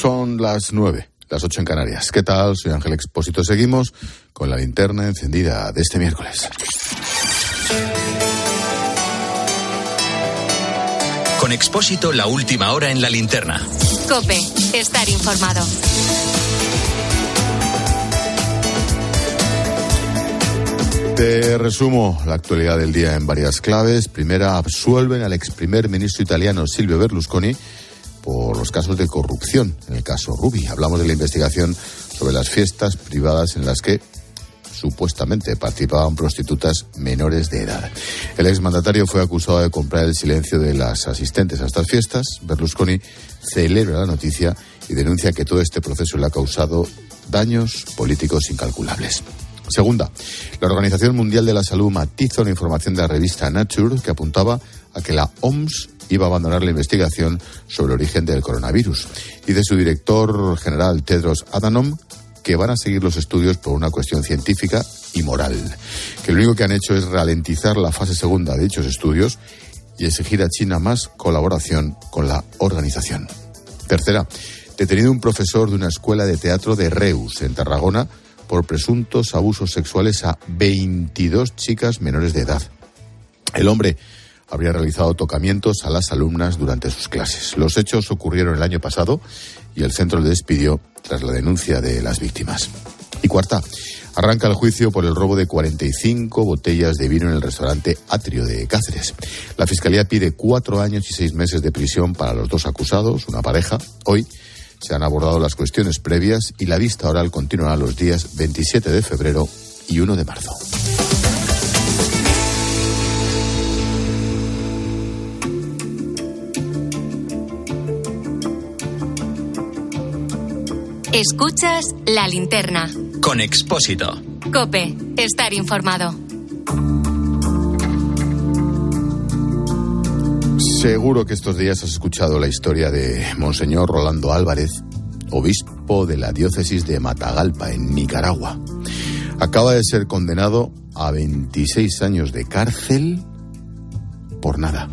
Son las nueve, las ocho en Canarias. ¿Qué tal? Soy Ángel Expósito. Seguimos con la linterna encendida de este miércoles. Con Expósito, la última hora en la linterna. Cope, estar informado. Te resumo la actualidad del día en varias claves. Primera, absuelven al ex primer ministro italiano Silvio Berlusconi por los casos de corrupción. En el caso Rubi, hablamos de la investigación sobre las fiestas privadas en las que supuestamente participaban prostitutas menores de edad. El exmandatario fue acusado de comprar el silencio de las asistentes a estas fiestas. Berlusconi celebra la noticia y denuncia que todo este proceso le ha causado daños políticos incalculables. Segunda, la Organización Mundial de la Salud matiza una información de la revista Nature que apuntaba a que la OMS iba a abandonar la investigación sobre el origen del coronavirus. Y de su director general, Tedros Adhanom, que van a seguir los estudios por una cuestión científica y moral. Que lo único que han hecho es ralentizar la fase segunda de dichos estudios y exigir a China más colaboración con la organización. Tercera, detenido un profesor de una escuela de teatro de Reus, en Tarragona, por presuntos abusos sexuales a 22 chicas menores de edad. El hombre habría realizado tocamientos a las alumnas durante sus clases. Los hechos ocurrieron el año pasado y el centro le despidió tras la denuncia de las víctimas. Y cuarta, arranca el juicio por el robo de 45 botellas de vino en el restaurante Atrio de Cáceres. La Fiscalía pide cuatro años y seis meses de prisión para los dos acusados, una pareja. Hoy se han abordado las cuestiones previas y la vista oral continuará los días 27 de febrero y 1 de marzo. Escuchas la linterna. Con Expósito. Cope, estar informado. Seguro que estos días has escuchado la historia de Monseñor Rolando Álvarez, obispo de la diócesis de Matagalpa, en Nicaragua. Acaba de ser condenado a 26 años de cárcel por nada.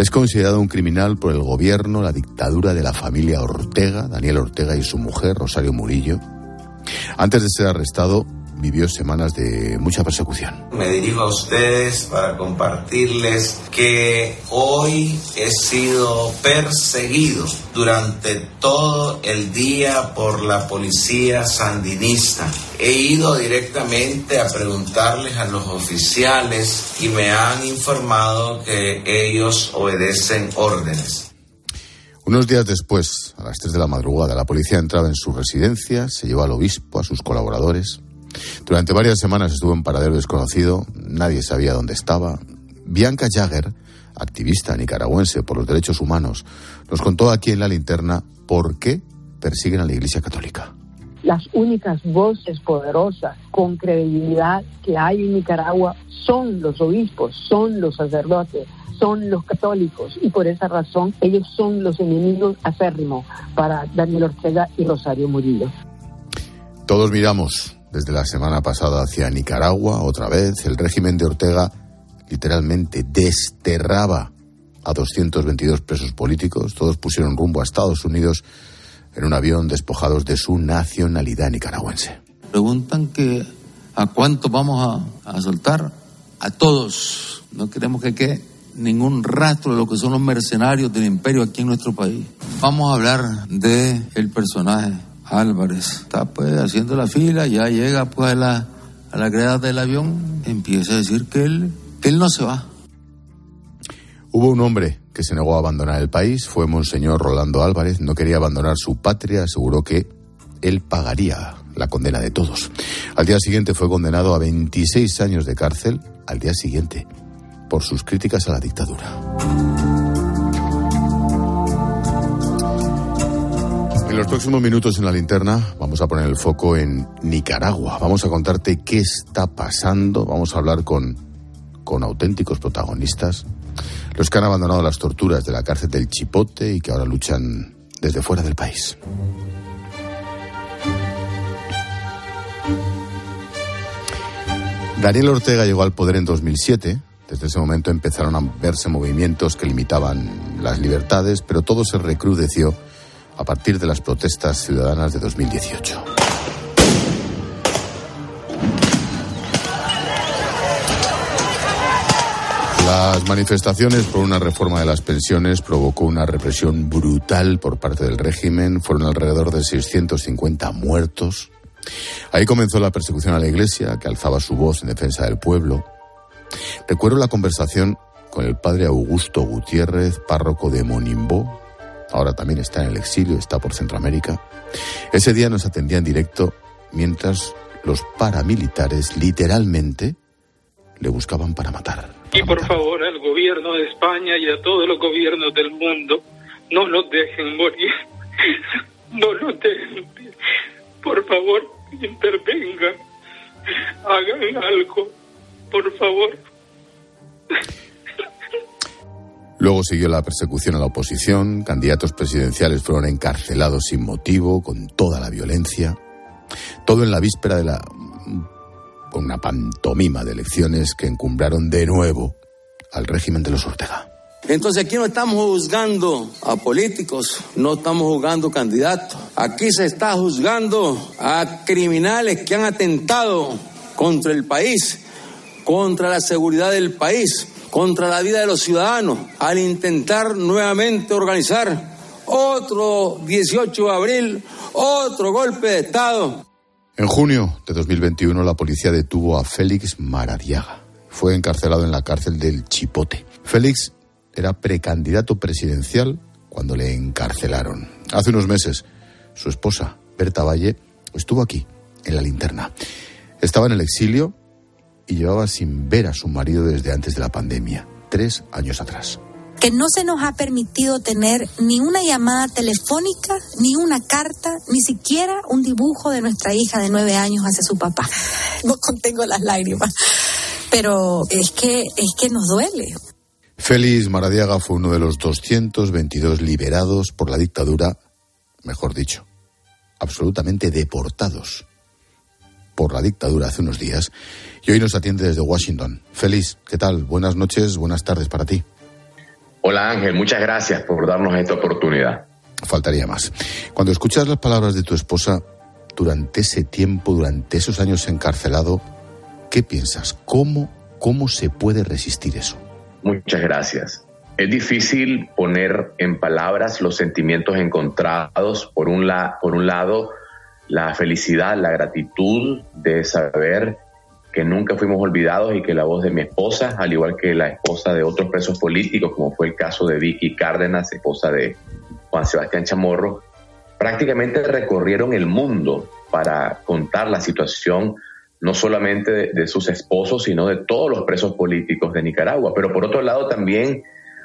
Es considerado un criminal por el gobierno, la dictadura de la familia Ortega, Daniel Ortega y su mujer, Rosario Murillo. Antes de ser arrestado, vivió semanas de mucha persecución. Me dirijo a ustedes para compartirles que hoy he sido perseguido durante todo el día por la policía sandinista. He ido directamente a preguntarles a los oficiales y me han informado que ellos obedecen órdenes. Unos días después, a las 3 de la madrugada, la policía entraba en su residencia, se llevó al obispo, a sus colaboradores. Durante varias semanas estuvo en paradero desconocido, nadie sabía dónde estaba. Bianca Jagger, activista nicaragüense por los derechos humanos, nos contó aquí en la linterna por qué persiguen a la Iglesia Católica. Las únicas voces poderosas con credibilidad que hay en Nicaragua son los obispos, son los sacerdotes, son los católicos y por esa razón ellos son los enemigos acérrimos para Daniel Ortega y Rosario Murillo. Todos miramos desde la semana pasada hacia Nicaragua, otra vez, el régimen de Ortega literalmente desterraba a 222 presos políticos, todos pusieron rumbo a Estados Unidos en un avión despojados de su nacionalidad nicaragüense. Preguntan que a cuánto vamos a, a soltar, a todos. No queremos que quede ningún rastro de lo que son los mercenarios del imperio aquí en nuestro país. Vamos a hablar de el personaje Álvarez. Está pues haciendo la fila, ya llega pues a la, a la grada del avión, empieza a decir que él, que él no se va. Hubo un hombre que se negó a abandonar el país, fue Monseñor Rolando Álvarez, no quería abandonar su patria, aseguró que él pagaría la condena de todos. Al día siguiente fue condenado a 26 años de cárcel, al día siguiente, por sus críticas a la dictadura. Los próximos minutos en la linterna vamos a poner el foco en Nicaragua. Vamos a contarte qué está pasando. Vamos a hablar con, con auténticos protagonistas. Los que han abandonado las torturas de la cárcel del Chipote y que ahora luchan desde fuera del país. Daniel Ortega llegó al poder en 2007. Desde ese momento empezaron a verse movimientos que limitaban las libertades, pero todo se recrudeció a partir de las protestas ciudadanas de 2018. Las manifestaciones por una reforma de las pensiones provocó una represión brutal por parte del régimen. Fueron alrededor de 650 muertos. Ahí comenzó la persecución a la iglesia, que alzaba su voz en defensa del pueblo. Recuerdo la conversación con el padre Augusto Gutiérrez, párroco de Monimbó. Ahora también está en el exilio, está por Centroamérica. Ese día nos atendía en directo mientras los paramilitares literalmente le buscaban para matar. Y por favor al gobierno de España y a todos los gobiernos del mundo, no los dejen morir, no los dejen. Por favor, intervengan, hagan algo, por favor. Luego siguió la persecución a la oposición, candidatos presidenciales fueron encarcelados sin motivo, con toda la violencia. Todo en la víspera de la con una pantomima de elecciones que encumbraron de nuevo al régimen de los Ortega. Entonces aquí no estamos juzgando a políticos, no estamos juzgando candidatos. Aquí se está juzgando a criminales que han atentado contra el país, contra la seguridad del país, contra la vida de los ciudadanos, al intentar nuevamente organizar otro 18 de abril, otro golpe de Estado. En junio de 2021 la policía detuvo a Félix Maradiaga. Fue encarcelado en la cárcel del Chipote. Félix era precandidato presidencial cuando le encarcelaron. Hace unos meses su esposa, Berta Valle, estuvo aquí, en la linterna. Estaba en el exilio y llevaba sin ver a su marido desde antes de la pandemia, tres años atrás que no se nos ha permitido tener ni una llamada telefónica, ni una carta, ni siquiera un dibujo de nuestra hija de nueve años hacia su papá. No contengo las lágrimas, pero es que, es que nos duele. Félix Maradiaga fue uno de los 222 liberados por la dictadura, mejor dicho, absolutamente deportados por la dictadura hace unos días, y hoy nos atiende desde Washington. Félix, ¿qué tal? Buenas noches, buenas tardes para ti. Hola Ángel, muchas gracias por darnos esta oportunidad. Faltaría más. Cuando escuchas las palabras de tu esposa durante ese tiempo, durante esos años encarcelado, ¿qué piensas? ¿Cómo, cómo se puede resistir eso? Muchas gracias. Es difícil poner en palabras los sentimientos encontrados. Por un, la, por un lado, la felicidad, la gratitud de saber que nunca fuimos olvidados y que la voz de mi esposa, al igual que la esposa de otros presos políticos, como fue el caso de Vicky Cárdenas, esposa de Juan Sebastián Chamorro, prácticamente recorrieron el mundo para contar la situación no solamente de, sus esposos, sino de todos los presos políticos de Nicaragua. Pero por otro lado también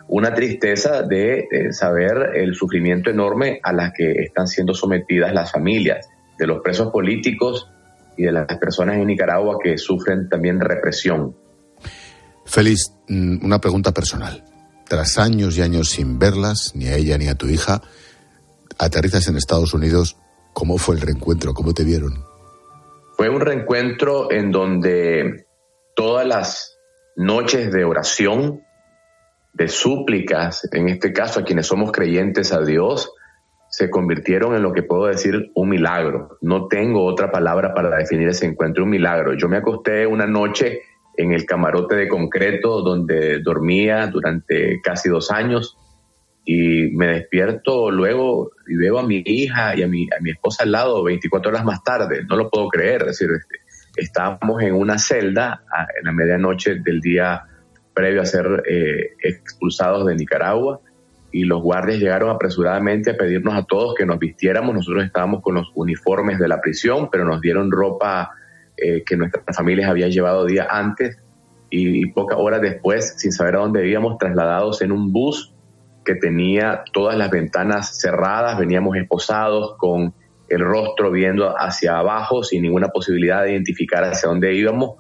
una tristeza de, de saber el sufrimiento enorme a la que están siendo sometidas las familias de los presos políticos y de las personas en Nicaragua que sufren también represión. Félix, mm, una pregunta personal. Tras años y años sin verlas, ni a ella ni a tu hija, aterrizas en Estados Unidos. ¿Cómo fue el reencuentro? ¿Cómo te vieron? Fue un reencuentro en donde todas las noches de oración, de súplicas, en este caso a quienes somos creyentes a Dios, se convirtieron en lo que puedo decir un milagro. No tengo otra palabra para definir ese encuentro, un milagro. Yo me acosté una noche en el camarote de concreto donde dormía durante casi dos años y me despierto luego y veo a mi hija y a mi, a mi esposa al lado 24 horas más tarde. No lo puedo creer. Decir, este, estábamos en una celda en la medianoche del día previo a ser eh, expulsados de Nicaragua y los guardias llegaron apresuradamente a pedirnos a todos que nos vistiéramos. Nosotros estábamos con los uniformes de la prisión, pero nos dieron ropa eh, que nuestras familias habían llevado días antes y, pocas horas después, sin saber a dónde íbamos, trasladados en un bus que tenía todas las ventanas cerradas, veníamos esposados con el rostro viendo hacia abajo sin ninguna posibilidad de identificar hacia dónde íbamos,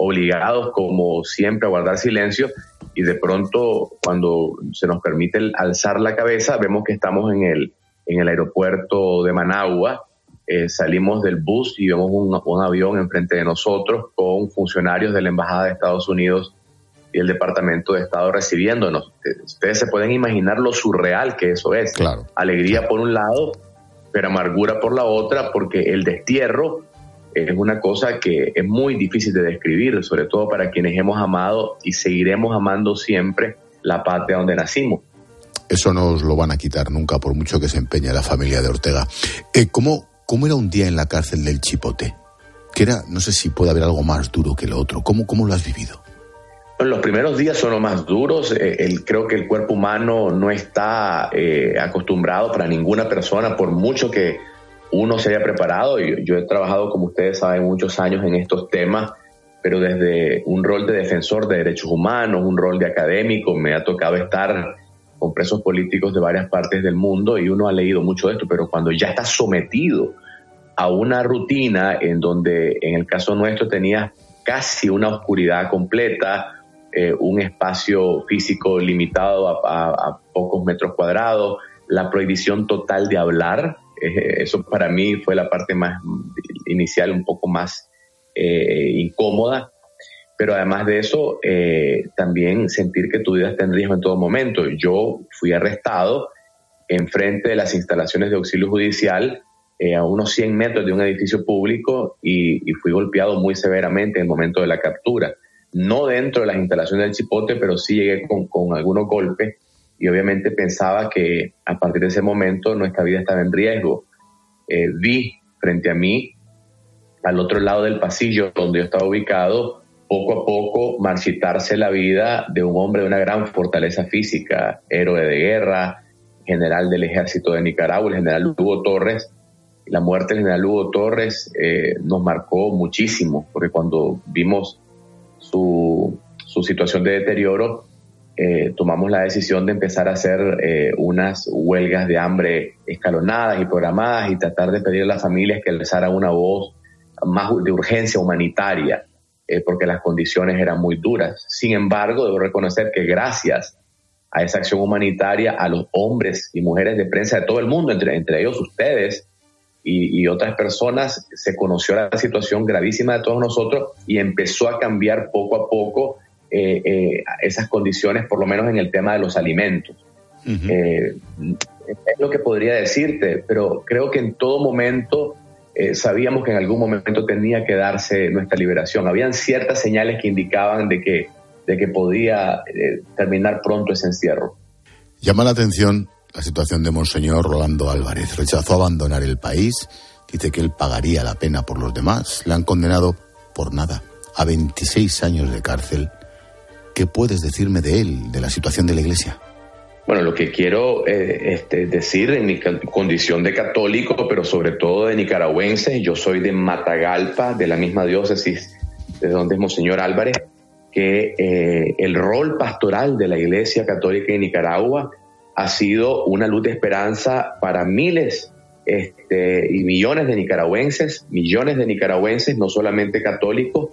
obligados como siempre a guardar silencio y de pronto cuando se nos permite alzar la cabeza vemos que estamos en el, en el aeropuerto de Managua, eh, salimos del bus y vemos un, un, avión enfrente de nosotros con funcionarios de la Embajada de Estados Unidos y el Departamento de Estado recibiéndonos. Ustedes se pueden imaginar lo surreal que eso es. Claro. Alegría por un lado, pero amargura por la otra, porque el destierro es una cosa que es muy difícil de describir, sobre todo para quienes hemos amado y seguiremos amando siempre la patria donde nacimos. Eso no os lo van a quitar nunca, por mucho que se empeñe la familia de Ortega. Eh, ¿cómo, ¿Cómo era un día en la cárcel del Chipote? Que era, no sé si puede haber algo más duro que lo otro. ¿Cómo, cómo lo has vivido? Los primeros días son los más duros. Eh, el, creo que el cuerpo humano no está eh, acostumbrado para ninguna persona, por mucho que uno se haya preparado. Yo, yo he trabajado, como ustedes saben, muchos años en estos temas, pero desde un rol de defensor de derechos humanos, un rol de académico, me ha tocado estar con presos políticos de varias partes del mundo y uno ha leído mucho de esto, pero cuando ya está sometido a una rutina en donde en el caso nuestro tenías casi una oscuridad completa, eh, un espacio físico limitado a, pocos metros cuadrados, la prohibición total de hablar, eso para mí fue la parte más inicial, un poco más eh, incómoda, pero además de eso, eh, también sentir que tu vida está en riesgo en todo momento. Yo fui arrestado enfrente de las instalaciones de auxilio judicial eh, a unos 100 metros de un edificio público y, fui golpeado muy severamente en el momento de la captura. No dentro de las instalaciones del Chipote, pero sí llegué con, con algunos golpes y obviamente pensaba que a partir de ese momento nuestra vida estaba en riesgo. Eh, vi frente a mí, al otro lado del pasillo donde yo estaba ubicado, poco a poco marchitarse la vida de un hombre de una gran fortaleza física, héroe de guerra, general del ejército de Nicaragua, el general Hugo Torres. La muerte del general Hugo Torres eh, nos marcó muchísimo, porque cuando vimos su, situación de deterioro, eh, tomamos la decisión de empezar a hacer eh, unas huelgas de hambre escalonadas y programadas y tratar de pedir a las familias que hagan una voz más de urgencia humanitaria eh, porque las condiciones eran muy duras. Sin embargo, debo reconocer que gracias a esa acción humanitaria, a los hombres y mujeres de prensa de todo el mundo, entre ellos ustedes y, otras personas, se conoció la situación gravísima de todos nosotros y empezó a cambiar poco a poco eh, eh, esas condiciones, por lo menos en el tema de los alimentos. es lo que podría decirte, pero creo que en todo momento eh, sabíamos que en algún momento tenía que darse nuestra liberación. Habían ciertas señales que indicaban de que, de que podía eh, terminar pronto ese encierro. Llama la atención la situación de Monseñor Rolando Álvarez. Rechazó abandonar el país, dice que él pagaría la pena por los demás. Le han condenado por nada a 26 años de cárcel. ¿Qué puedes decirme de él, de la situación de la Iglesia? Bueno, lo que quiero eh, este, decir en mi condición de católico, pero sobre todo de nicaragüense, yo soy de Matagalpa, de la misma diócesis de donde es Monseñor Álvarez, que eh, el rol pastoral de la Iglesia Católica en Nicaragua ha sido una luz de esperanza para miles este, y millones de nicaragüenses, millones de nicaragüenses, no solamente católicos,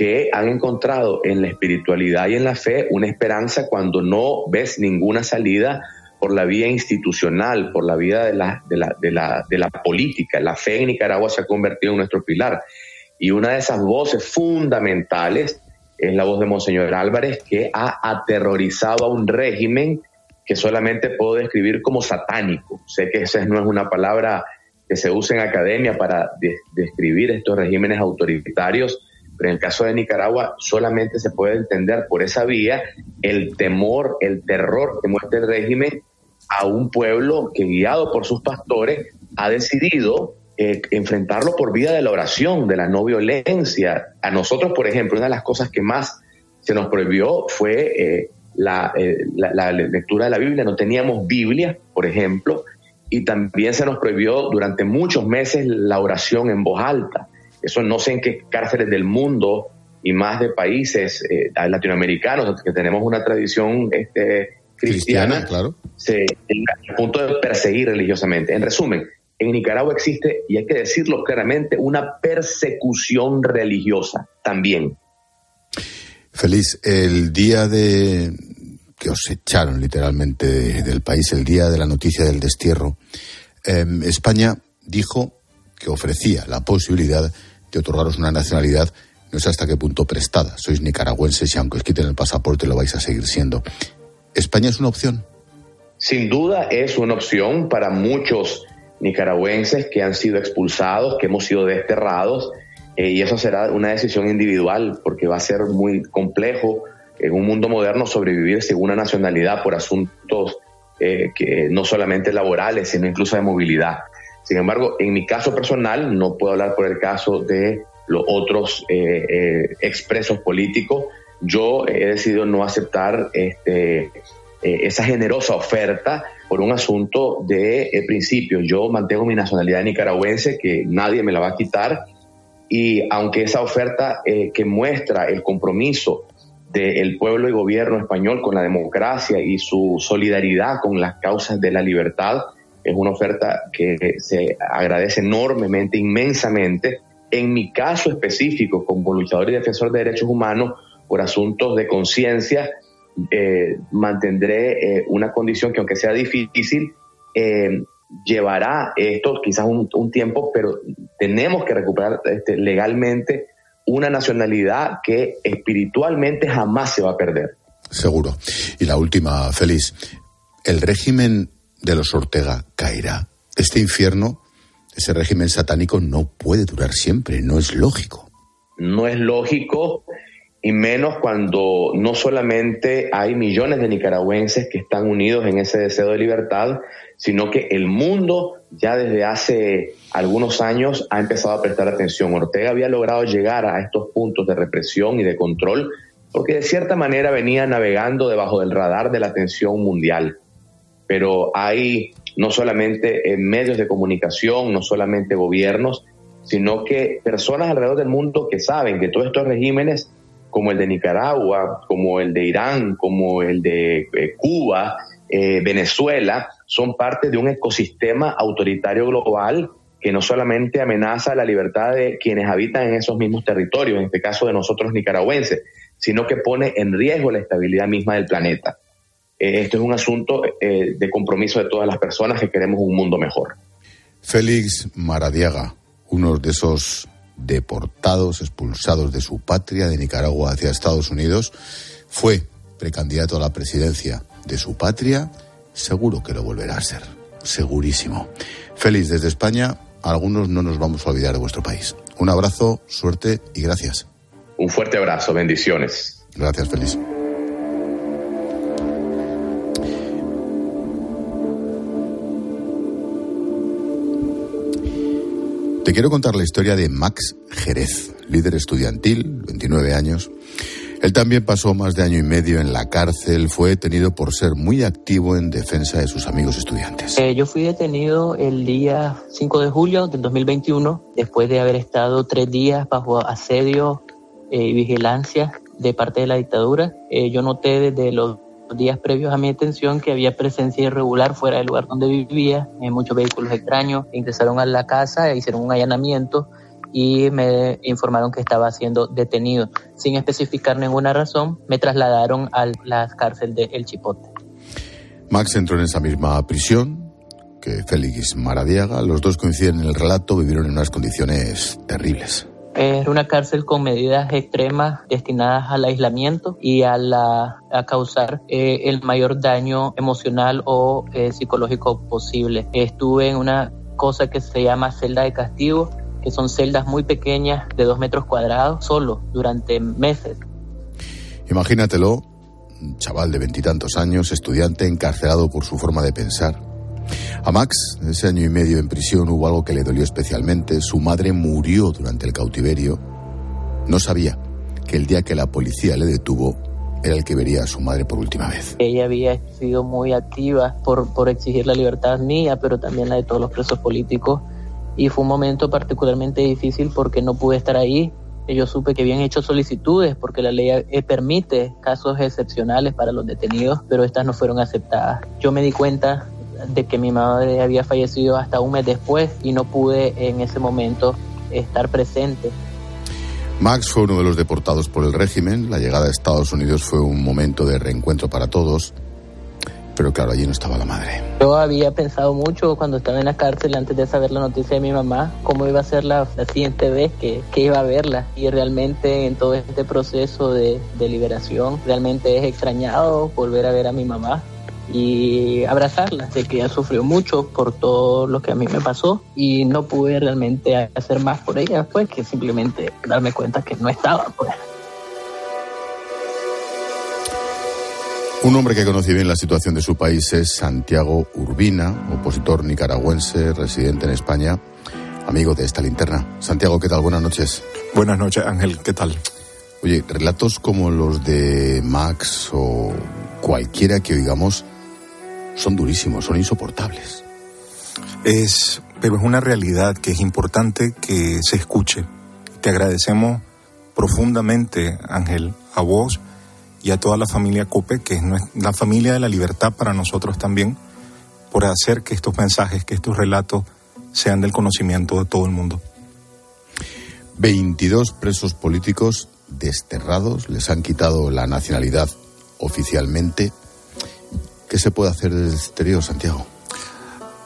que han encontrado en la espiritualidad y en la fe una esperanza cuando no ves ninguna salida por la vía institucional, por la vía de la, de la, de la, política. La fe en Nicaragua se ha convertido en nuestro pilar. Y una de esas voces fundamentales es la voz de Monseñor Álvarez, que ha aterrorizado a un régimen que solamente puedo describir como satánico. Sé que esa no es una palabra que se usa en academia para describir estos regímenes autoritarios, pero en el caso de Nicaragua solamente se puede entender por esa vía el temor, el terror que muestra el régimen a un pueblo que guiado por sus pastores ha decidido eh, enfrentarlo por vía de la oración, de la no violencia. A nosotros, por ejemplo, una de las cosas que más se nos prohibió fue eh, eh, la, la, lectura de la Biblia. No teníamos Biblia, por ejemplo, y también se nos prohibió durante muchos meses la oración en voz alta. Eso no sé en qué cárceles del mundo y más de países eh, latinoamericanos que tenemos una tradición este, cristiana, claro. se a punto de perseguir religiosamente. En resumen, en Nicaragua existe, y hay que decirlo claramente, una persecución religiosa también. Feliz, el día de que os echaron literalmente del país, el día de la noticia del destierro, em, España dijo que ofrecía la posibilidad de otorgaros una nacionalidad no sé hasta qué punto prestada. Sois nicaragüenses y aunque os quiten el pasaporte lo vais a seguir siendo. ¿España es una opción? Sin duda es una opción para muchos nicaragüenses que han sido expulsados, que hemos sido desterrados, eh, y eso será una decisión individual porque va a ser muy complejo en un mundo moderno sobrevivir sin una nacionalidad por asuntos eh, que no solamente laborales, sino incluso de movilidad. Sin embargo, en mi caso personal, no puedo hablar por el caso de los otros eh, expresos políticos, yo he decidido no aceptar este, esa generosa oferta por un asunto de principio. Yo mantengo mi nacionalidad nicaragüense, que nadie me la va a quitar, y aunque esa oferta eh, que muestra el compromiso del pueblo y gobierno español con la democracia y su solidaridad con las causas de la libertad, es una oferta que se agradece enormemente, inmensamente. En mi caso específico, como luchador y defensor de derechos humanos, por asuntos de conciencia, eh, mantendré eh, una condición que aunque sea difícil, llevará esto quizás un, tiempo, pero tenemos que recuperar este, legalmente una nacionalidad que espiritualmente jamás se va a perder. Seguro. Y la última, Félix, ¿el régimen de los Ortega caerá? Este infierno, ese régimen satánico no puede durar siempre, no es lógico. No es lógico y menos cuando no solamente hay millones de nicaragüenses que están unidos en ese deseo de libertad, sino que el mundo ya desde hace algunos años ha empezado a prestar atención. Ortega había logrado llegar a estos puntos de represión y de control porque de cierta manera venía navegando debajo del radar de la atención mundial. Pero hay no solamente medios de comunicación, no solamente gobiernos, sino que personas alrededor del mundo que saben que todos estos regímenes como el de Nicaragua, como el de Irán, como el de eh, Cuba, eh, Venezuela, son parte de un ecosistema autoritario global que no solamente amenaza la libertad de quienes habitan en esos mismos territorios, en este caso de nosotros nicaragüenses, sino que pone en riesgo la estabilidad misma del planeta. Eh, esto es un asunto de compromiso de todas las personas que queremos un mundo mejor. Félix Maradiaga, uno de esos deportados, expulsados de su patria, de Nicaragua hacia Estados Unidos, fue precandidato a la presidencia de su patria, seguro que lo volverá a ser, segurísimo. Félix, desde España, algunos no nos vamos a olvidar de vuestro país. Un abrazo, suerte y gracias. Un fuerte abrazo, bendiciones. Gracias, Félix. Te quiero contar la historia de Max Jerez, líder estudiantil, 29 años. Él también pasó más de año y medio en la cárcel, fue detenido por ser muy activo en defensa de sus amigos estudiantes. Eh, yo fui detenido el día 5 de julio del 2021, después de haber estado tres días bajo asedio eh, y vigilancia de parte de la dictadura. Eh, yo noté desde los días previos a mi detención que había presencia irregular fuera del lugar donde vivía, en muchos vehículos extraños, ingresaron a la casa e hicieron un allanamiento y me informaron que estaba siendo detenido. Sin especificar ninguna razón, me trasladaron a la cárcel de El Chipote. Max entró en esa misma prisión que Félix Maradiaga. Los dos coinciden en el relato, vivieron en unas condiciones terribles. Era una cárcel con medidas extremas destinadas al aislamiento y a, la, a causar eh, el mayor daño emocional o eh, psicológico posible. Estuve en una cosa que se llama celda de castigo, que son celdas muy pequeñas de dos metros cuadrados, solo durante meses. Imagínatelo, un chaval de veintitantos años, estudiante encarcelado por su forma de pensar, a Max, ese año y medio en prisión, hubo algo que le dolió especialmente. Su madre murió durante el cautiverio. No sabía que el día que la policía le detuvo era el que vería a su madre por última vez. Ella había sido muy activa por, exigir la libertad mía, pero también la de todos los presos políticos. Y fue un momento particularmente difícil porque no pude estar ahí. Yo supe que habían hecho solicitudes porque la ley eh, permite casos excepcionales para los detenidos, pero estas no fueron aceptadas. Yo me di cuenta de que mi madre había fallecido hasta un mes después y no pude en ese momento estar presente. Max fue uno de los deportados por el régimen. La llegada a Estados Unidos fue un momento de reencuentro para todos. Pero claro, allí no estaba la madre. Yo había pensado mucho cuando estaba en la cárcel antes de saber la noticia de mi mamá, cómo iba a ser la, siguiente vez que, que, iba a verla. Y realmente en todo este proceso de, de liberación, realmente es extrañado volver a ver a mi mamá y abrazarla. Sé que ella sufrió mucho por todo lo que a mí me pasó y no pude realmente hacer más por ella, pues que simplemente darme cuenta que no estaba, pues. Un hombre que conoce bien la situación de su país es Santiago Urbina, opositor nicaragüense, residente en España, amigo de esta linterna. Santiago, ¿qué tal? Buenas noches. Buenas noches, Ángel, ¿qué tal? Oye, relatos como los de Max o cualquiera que oigamos son durísimos, son insoportables. Es, pero es una realidad que es importante que se escuche. Te agradecemos profundamente, Ángel, a vos y a toda la familia COPE, que es la familia de la libertad para nosotros también, por hacer que estos mensajes, que estos relatos sean del conocimiento de todo el mundo. 22 presos políticos desterrados, les han quitado la nacionalidad oficialmente. ¿Qué se puede hacer desde el exterior, Santiago?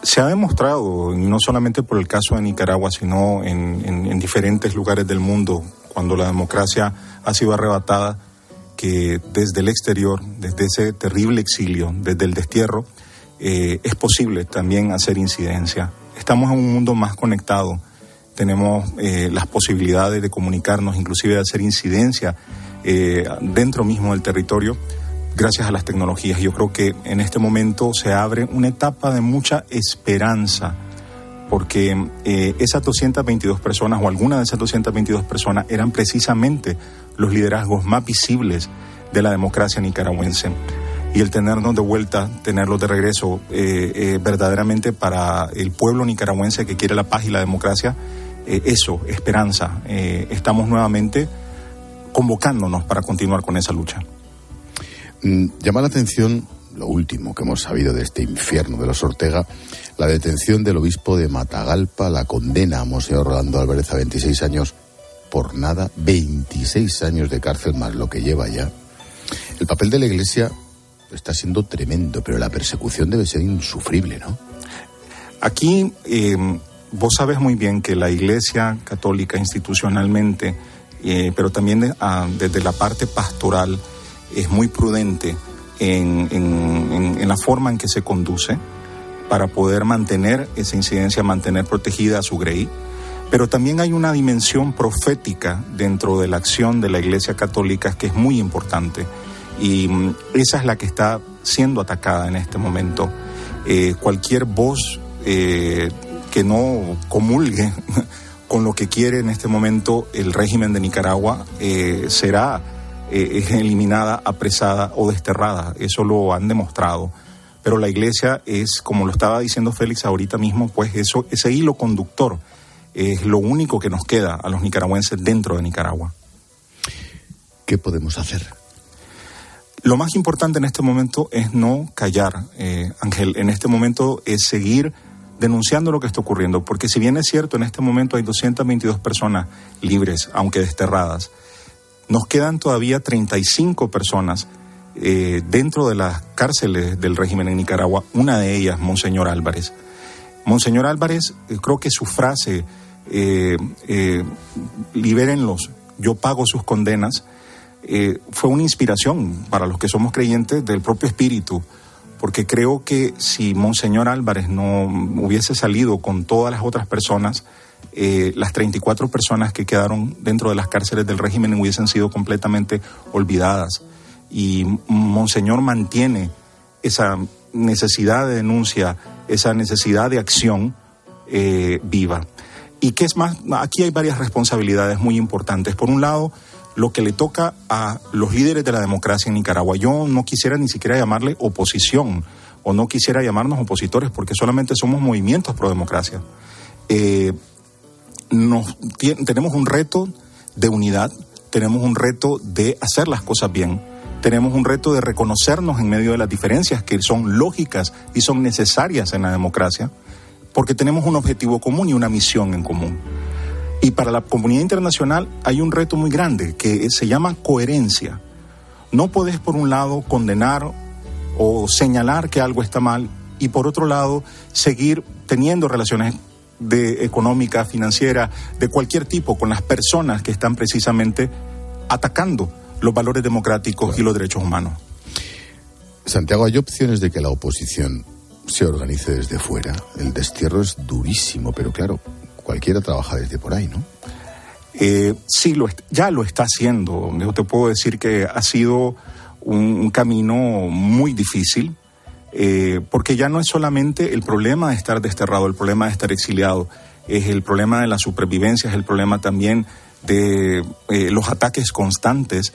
Se ha demostrado, no solamente por el caso de Nicaragua, sino en, en diferentes lugares del mundo, cuando la democracia ha sido arrebatada, que desde el exterior, desde ese terrible exilio, desde el destierro, eh, es posible también hacer incidencia. Estamos en un mundo más conectado, tenemos eh, las posibilidades de comunicarnos, inclusive de hacer incidencia eh, dentro mismo del territorio, gracias a las tecnologías. Yo creo que en este momento se abre una etapa de mucha esperanza, porque esas 222 personas o algunas de esas 222 personas eran precisamente los liderazgos más visibles de la democracia nicaragüense. Y el tenernos de vuelta, tenerlos de regreso, eh, eh, verdaderamente para el pueblo nicaragüense que quiere la paz y la democracia, eh, eso, esperanza. estamos nuevamente convocándonos para continuar con esa lucha. Mm, llama la atención lo último que hemos sabido de este infierno de los Ortega, la detención del obispo de Matagalpa, la condena a Monseñor Rolando Álvarez a 26 años por nada 26 años de cárcel más lo que lleva ya. El papel de la Iglesia está siendo tremendo, pero la persecución debe ser insufrible, ¿no? Aquí eh, vos sabes muy bien que la Iglesia católica institucionalmente, eh, pero también ah, desde la parte pastoral, es muy prudente en, en la forma en que se conduce para poder mantener esa incidencia, mantener protegida a su grey pero también hay una dimensión profética dentro de la acción de la Iglesia Católica que es muy importante y mm, esa es la que está siendo atacada en este momento. Eh, cualquier voz eh, que no comulgue con lo que quiere en este momento el régimen de Nicaragua eh, será eliminada, apresada o desterrada. Eso lo han demostrado. Pero la Iglesia es, como lo estaba diciendo Félix ahorita mismo, pues eso, ese hilo conductor es lo único que nos queda a los nicaragüenses dentro de Nicaragua. ¿Qué podemos hacer? Lo más importante en este momento es no callar, eh, Ángel. En este momento es seguir denunciando lo que está ocurriendo, porque si bien es cierto, en este momento hay 222 personas libres, aunque desterradas, nos quedan todavía 35 personas eh, dentro de las cárceles del régimen en Nicaragua, una de ellas, Monseñor Álvarez. Monseñor Álvarez, eh, creo que su frase eh, eh, libérenlos, yo pago sus condenas, fue una inspiración para los que somos creyentes del propio Espíritu, porque creo que si Monseñor Álvarez no hubiese salido con todas las otras personas, eh, las 34 personas que quedaron dentro de las cárceles del régimen hubiesen sido completamente olvidadas. Y Monseñor mantiene esa necesidad de denuncia, esa necesidad de acción viva. Y qué es más, aquí hay varias responsabilidades muy importantes. Por un lado, lo que le toca a los líderes de la democracia en Nicaragua. Yo no quisiera ni siquiera llamarle oposición o no quisiera llamarnos opositores porque solamente somos movimientos pro democracia. Eh, tenemos un reto de unidad, tenemos un reto de hacer las cosas bien, tenemos un reto de reconocernos en medio de las diferencias que son lógicas y son necesarias en la democracia porque tenemos un objetivo común y una misión en común. Y para la comunidad internacional hay un reto muy grande que se llama coherencia. No puedes, por un lado, condenar o señalar que algo está mal y por otro lado seguir teniendo relaciones de económica, financiera, de cualquier tipo con las personas que están precisamente atacando los valores democráticos y los derechos humanos. Santiago, hay opciones de que la oposición se organice desde fuera. El destierro es durísimo, pero claro, cualquiera trabaja desde por ahí, ¿no? Eh, sí, lo, ya lo está haciendo. Yo te puedo decir que ha sido un, camino muy difícil, eh, porque ya no es solamente el problema de estar desterrado, el problema de estar exiliado, es el problema de la supervivencia, es el problema también de eh, los ataques constantes,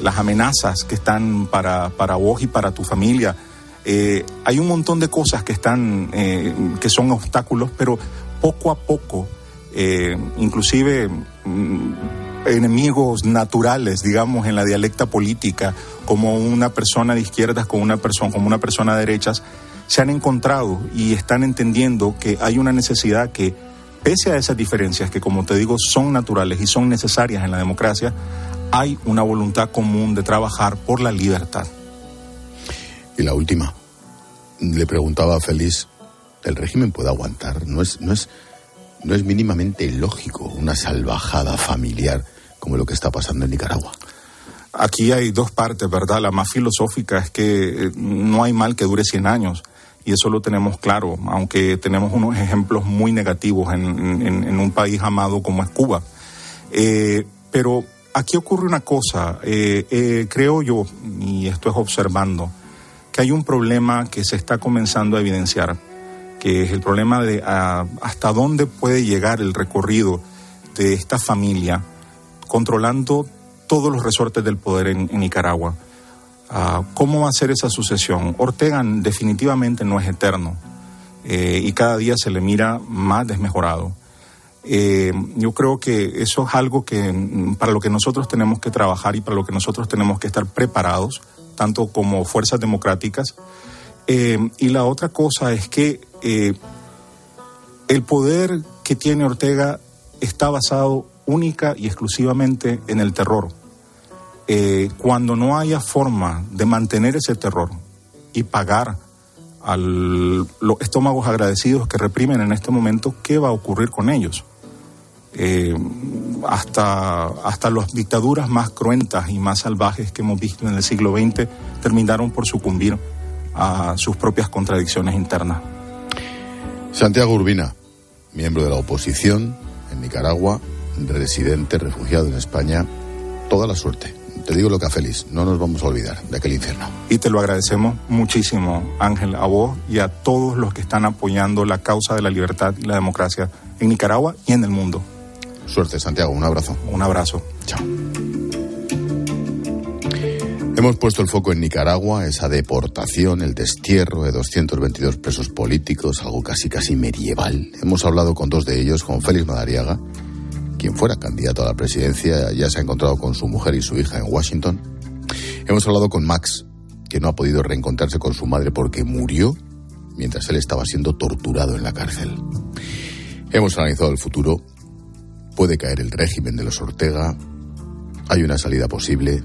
las amenazas que están para, para vos y para tu familia. Eh, hay un montón de cosas que están, que son obstáculos, pero poco a poco, inclusive mm, enemigos naturales, digamos, en la dialecta política, como una persona de izquierdas con una persona, como una persona de derechas, se han encontrado y están entendiendo que hay una necesidad que, pese a esas diferencias que, como te digo, son naturales y son necesarias en la democracia, hay una voluntad común de trabajar por la libertad. Y la última, le preguntaba a Félix, ¿el régimen puede aguantar? No es, no es, no es mínimamente lógico una salvajada familiar como lo que está pasando en Nicaragua. Aquí hay dos partes, ¿verdad? La más filosófica es que eh, no hay mal que dure 100 años y eso lo tenemos claro, aunque tenemos unos ejemplos muy negativos en, un país amado como es Cuba. Eh, pero aquí ocurre una cosa, eh, creo yo, y esto es observando, que hay un problema que se está comenzando a evidenciar, que es el problema de hasta dónde puede llegar el recorrido de esta familia controlando todos los resortes del poder en, Nicaragua. Ah, ¿Cómo va a ser esa sucesión? Ortega definitivamente no es eterno eh, y cada día se le mira más desmejorado. Eh, yo creo que eso es algo que mm, para lo que nosotros tenemos que trabajar y para lo que nosotros tenemos que estar preparados, tanto como fuerzas democráticas. Eh, y la otra cosa es que el poder que tiene Ortega está basado única y exclusivamente en el terror. Eh, cuando no haya forma de mantener ese terror y pagar a los estómagos agradecidos que reprimen en este momento, ¿qué va a ocurrir con ellos? Eh, hasta, hasta las dictaduras más cruentas y más salvajes que hemos visto en el siglo XX terminaron por sucumbir a sus propias contradicciones internas. Santiago Urbina, miembro de la oposición en Nicaragua, residente, refugiado en España, toda la suerte. Te digo lo que a Félix, no nos vamos a olvidar de aquel infierno. Y te lo agradecemos muchísimo, Ángel, a vos y a todos los que están apoyando la causa de la libertad y la democracia en Nicaragua y en el mundo. Suerte, Santiago, un abrazo. Un abrazo. Chao. Hemos puesto el foco en Nicaragua, esa deportación, el destierro de 222 presos políticos, algo casi casi medieval. Hemos hablado con dos de ellos, con Félix Madariaga quien fuera candidato a la presidencia, ya se ha encontrado con su mujer y su hija en Washington. Hemos hablado con Max, que no ha podido reencontrarse con su madre porque murió mientras él estaba siendo torturado en la cárcel. Hemos analizado el futuro. Puede caer el régimen de los Ortega. Hay una salida posible.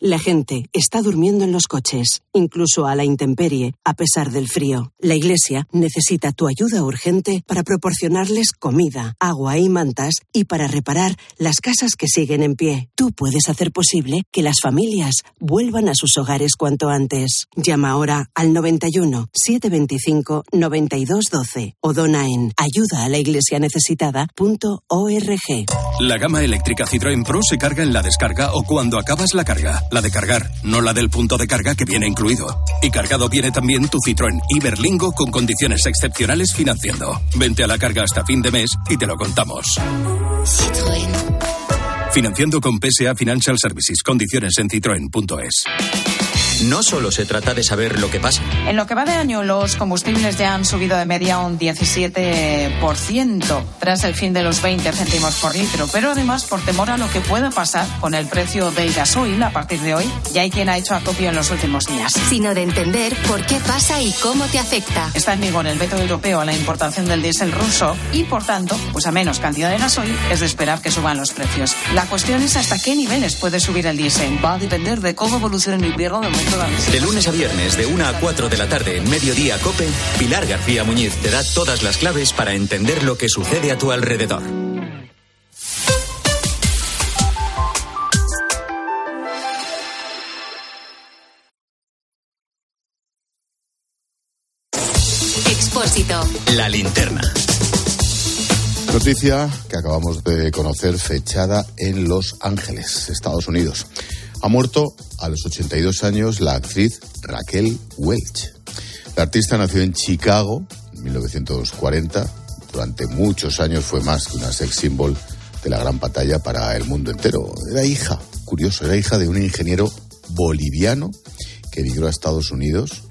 La gente está durmiendo en los coches, incluso a la intemperie, a pesar del frío. La Iglesia necesita tu ayuda urgente para proporcionarles comida, agua y mantas y para reparar las casas que siguen en pie. Tú puedes hacer posible que las familias vuelvan a sus hogares cuanto antes. Llama ahora al 91 725 9212 o dona en ayudaalaiglesianecesitada.org. La gama eléctrica Citroën Pro se carga en la descarga o cuando acabas la carga la de cargar, no la del punto de carga que viene incluido. Y cargado viene también tu Citroën Iberlingo con condiciones excepcionales financiando. Vente a la carga hasta fin de mes y te lo contamos. Citroën. Financiando con PSA Financial Services. Condiciones en citroen.es. No solo se trata de saber lo que pasa. En lo que va de año, los combustibles ya han subido de media un 17% tras el fin de los 20 céntimos por litro. Pero además, por temor a lo que pueda pasar con el precio del gasoil a partir de hoy, ya hay quien ha hecho acopio en los últimos días. Sino de entender por qué pasa y cómo te afecta. Está en vigor el veto europeo a la importación del diésel ruso y, por tanto, pues a menos cantidad de gasoil es de esperar que suban los precios. La cuestión es hasta qué niveles puede subir el diésel. Va a depender de cómo evolucione el invierno de de lunes a viernes, de 1 a 4 de la tarde, en Mediodía Cope, Pilar García Muñiz te da todas las claves para entender lo que sucede a tu alrededor. Expósito. La linterna. Noticia que acabamos de conocer fechada en Los Ángeles, Estados Unidos. Ha muerto a los 82 años la actriz Raquel Welch. La artista nació en Chicago en 1940. Durante muchos años fue más que una sex symbol de la gran batalla para el mundo entero. Era hija, curioso, era hija de un ingeniero boliviano que emigró a Estados Unidos.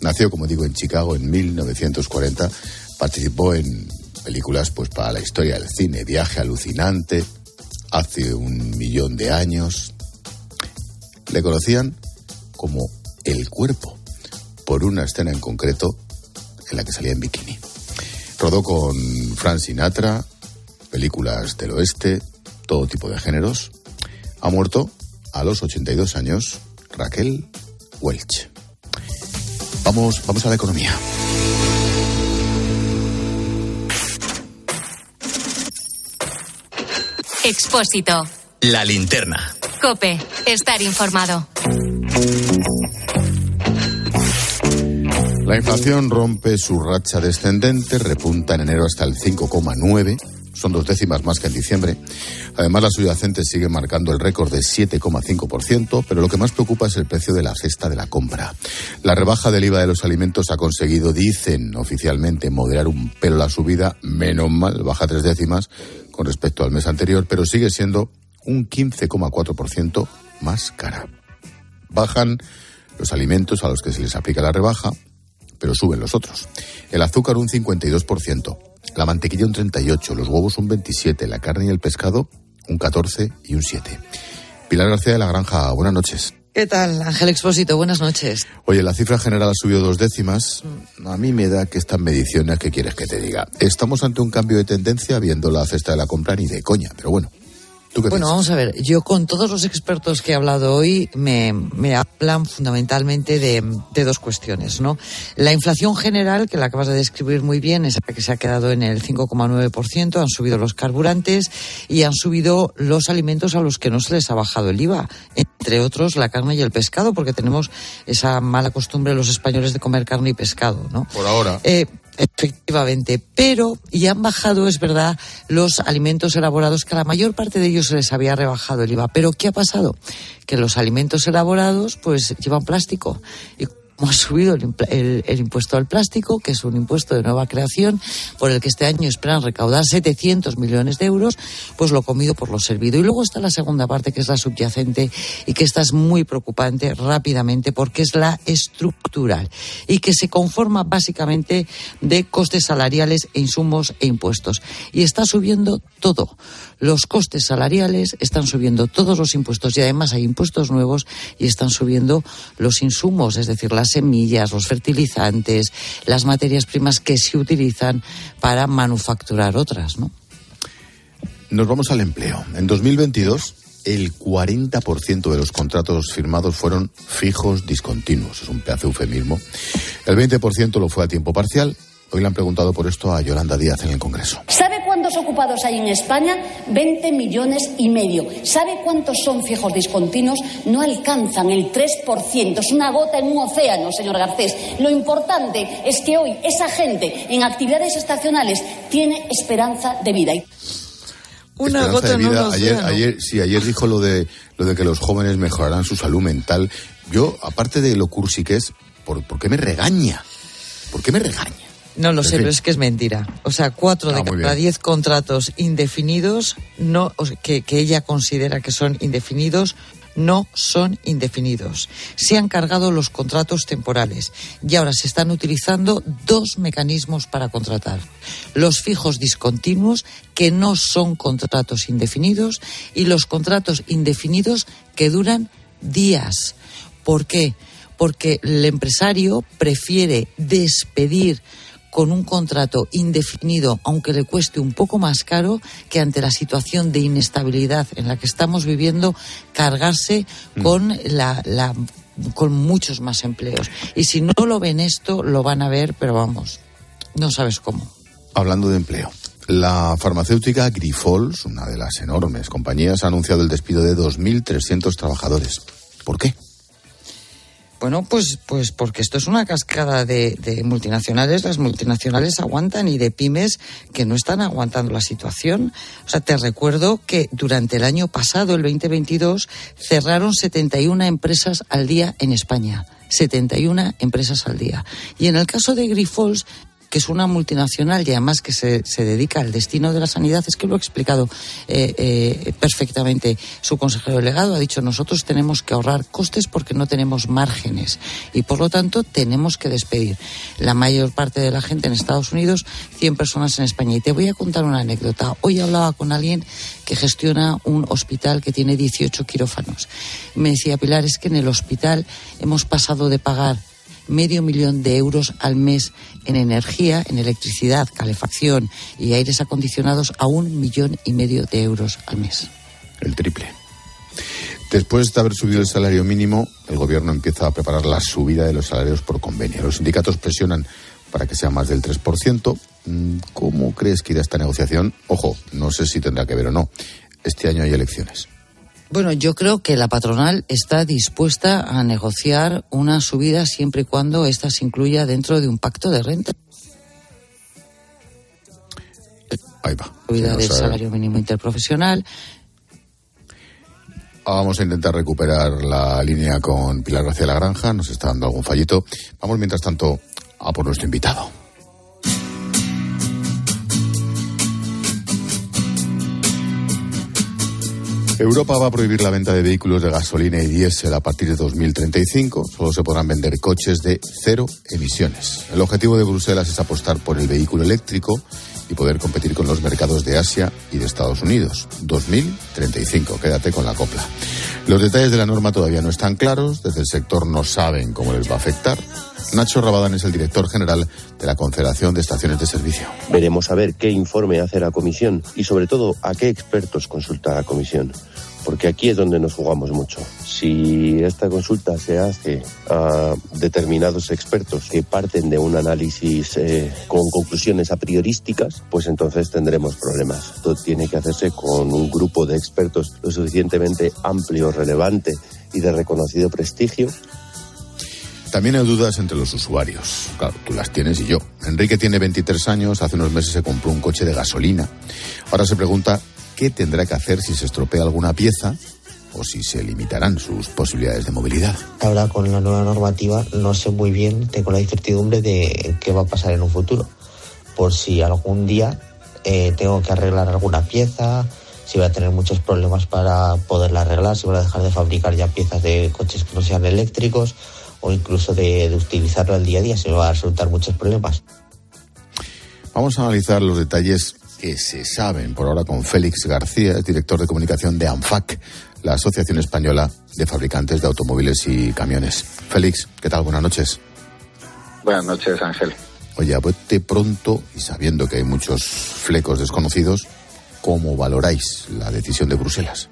Nació, como digo, en Chicago en 1940. Participó en películas pues para la historia del cine, Viaje alucinante, hace un millón de años, le conocían como el cuerpo, por una escena en concreto en la que salía en bikini. Rodó con Frank Sinatra, películas del oeste, todo tipo de géneros. Ha muerto a los 82 años Raquel Welch. Vamos, vamos a la economía. Expósito. La linterna. Cope, estar informado. La inflación rompe su racha descendente, repunta en enero hasta el 5,9, son dos décimas más que en diciembre. Además, la subyacente sigue marcando el récord de 7,5%, pero lo que más preocupa es el precio de la cesta de la compra. La rebaja del IVA de los alimentos ha conseguido, dicen oficialmente, moderar un pelo la subida, menos mal, baja tres décimas con respecto al mes anterior, pero sigue siendo un 15,4% más cara. Bajan los alimentos a los que se les aplica la rebaja, pero suben los otros. El azúcar un 52%, la mantequilla un 38%, los huevos un 27%, la carne y el pescado un 14% y un 7%. Pilar García de la Granja, buenas noches. ¿Qué tal, Ángel Expósito? Buenas noches. Oye, la cifra general ha subido dos décimas. A mí me da que estas mediciones, ¿qué quieres que te diga? Estamos ante un cambio de tendencia viendo la cesta de la compra ni de coña, pero bueno, bueno, vamos a ver. Yo con todos los expertos que he hablado hoy me, me hablan fundamentalmente de, de, dos cuestiones, ¿no? La inflación general, que la acabas de describir muy bien, es la que se ha quedado en el 5,9%, han subido los carburantes y han subido los alimentos a los que no se les ha bajado el IVA, entre otros la carne y el pescado, porque tenemos esa mala costumbre los españoles de comer carne y pescado, ¿no? Por ahora. Eh, Efectivamente, pero y han bajado, es verdad, los alimentos elaborados, que a la mayor parte de ellos se les había rebajado el IVA. Pero ¿qué ha pasado? Que los alimentos elaborados pues llevan plástico. Y ha subido el, impuesto al plástico, que es un impuesto de nueva creación, por el que este año esperan recaudar 700 millones de euros, pues lo comido por lo servido. Y luego está la segunda parte, que es la subyacente, y que esta es muy preocupante rápidamente, porque es la estructural, y que se conforma básicamente de costes salariales e insumos e impuestos. Y está subiendo todo. Los costes salariales están subiendo todos los impuestos, y además hay impuestos nuevos, y están subiendo los insumos, es decir, las semillas, los fertilizantes, las materias primas que se utilizan para manufacturar otras, ¿no? Nos vamos al empleo. En 2022 el 40% de los contratos firmados fueron fijos discontinuos. Es un pedazo eufemismo. El 20% lo fue a tiempo parcial. Hoy le han preguntado por esto a Yolanda Díaz en el Congreso. ¿Sabe cuántos ocupados hay en España? 20 millones y medio. ¿Sabe cuántos son fijos discontinuos? No alcanzan el 3%. Es una gota en un océano, señor Garcés. Lo importante es que hoy esa gente en actividades estacionales tiene esperanza de vida. Una gota en un Ayer, océano. ayer, sí, ayer dijo lo de, lo de que los jóvenes mejorarán su salud mental. Yo, aparte de lo cursi que es, ¿por, por qué me regaña? ¿Por qué me regaña? No lo En sé, fin. pero es que es mentira. O sea, cuatro Ah, de cada diez contratos indefinidos no, o sea, que, que ella considera que son indefinidos no son indefinidos. Se han cargado los contratos temporales y ahora se están utilizando dos mecanismos para contratar. Los fijos discontinuos, que no son contratos indefinidos, y los contratos indefinidos que duran días. ¿Por qué? Porque el empresario prefiere despedir con un contrato indefinido, aunque le cueste un poco más caro, que ante la situación de inestabilidad en la que estamos viviendo, cargarse con la, la- con muchos más empleos. Y si no lo ven esto, lo van a ver, pero vamos, no sabes cómo. Hablando de empleo. La farmacéutica Grifols, una de las enormes compañías, ha anunciado el despido de 2.300 trabajadores. ¿Por qué? Bueno, pues, pues porque esto es una cascada de, de multinacionales. Las multinacionales aguantan y de pymes que no están aguantando la situación. O sea, te recuerdo que durante el año pasado, el 2022, cerraron 71 empresas al día en España. 71 empresas al día. Y en el caso de Grifols, que es una multinacional y además que se, se dedica al destino de la sanidad, es que lo ha explicado eh, eh, perfectamente su consejero delegado. Ha dicho, nosotros tenemos que ahorrar costes porque no tenemos márgenes y por lo tanto tenemos que despedir. La mayor parte de la gente en Estados Unidos, 100 personas en España. Y te voy a contar una anécdota. Hoy hablaba con alguien que gestiona un hospital que tiene 18 quirófanos. Me decía, Pilar, es que en el hospital hemos pasado de pagar medio millón de euros al mes en energía, en electricidad, calefacción y aires acondicionados a un millón y medio de euros al mes. El triple. Después de haber subido el salario mínimo, el gobierno empieza a preparar la subida de los salarios por convenio. Los sindicatos presionan para que sea más del 3%. Mm, ¿Cómo crees que irá esta negociación? Ojo, no sé si tendrá que ver o no. Este año hay elecciones. Bueno, yo creo que la patronal está dispuesta a negociar una subida siempre y cuando ésta se incluya dentro de un pacto de renta. Ahí va. Subida del salario mínimo interprofesional. Vamos a intentar recuperar la línea con Pilar García La Granja. Nos está dando algún fallito. Vamos, mientras tanto, a por nuestro invitado. Europa va a prohibir la venta de vehículos de gasolina y diésel a partir de 2035. Solo se podrán vender coches de cero emisiones. El objetivo de Bruselas es apostar por el vehículo eléctrico y poder competir con los mercados de Asia y de Estados Unidos. 2035, quédate con la copla. Los detalles de la norma todavía no están claros, desde el sector no saben cómo les va a afectar. Nacho Rabadán es el director general de la Confederación de Estaciones de Servicio. Veremos a ver qué informe hace la comisión y sobre todo a qué expertos consulta la comisión. Porque aquí es donde nos jugamos mucho. Si esta consulta se hace a determinados expertos que parten de un análisis eh, con conclusiones a priorísticas, pues entonces tendremos problemas. Esto tiene que hacerse con un grupo de expertos lo suficientemente amplio, relevante y de reconocido prestigio También hay dudas entre los usuarios. Claro, tú las tienes y yo. Enrique tiene 23 años, hace unos meses se compró un coche de gasolina. Ahora se pregunta qué tendrá que hacer si se estropea alguna pieza o si se limitarán sus posibilidades de movilidad. Ahora con la nueva normativa no sé muy bien, tengo la incertidumbre de qué va a pasar en un futuro. Por si algún día eh, tengo que arreglar alguna pieza, si voy a tener muchos problemas para poderla arreglar, si voy a dejar de fabricar ya piezas de coches que no sean eléctricos o incluso de, de utilizarlo al día a día, si me va a resultar muchos problemas. Vamos a analizar los detalles que se saben por ahora con Félix García, director de comunicación de ANFAC, la Asociación Española de Fabricantes de Automóviles y Camiones. Félix, ¿qué tal? Buenas noches. Buenas noches, Ángel. Oye, bote pronto y sabiendo que hay muchos flecos desconocidos, ¿cómo valoráis la decisión de Bruselas?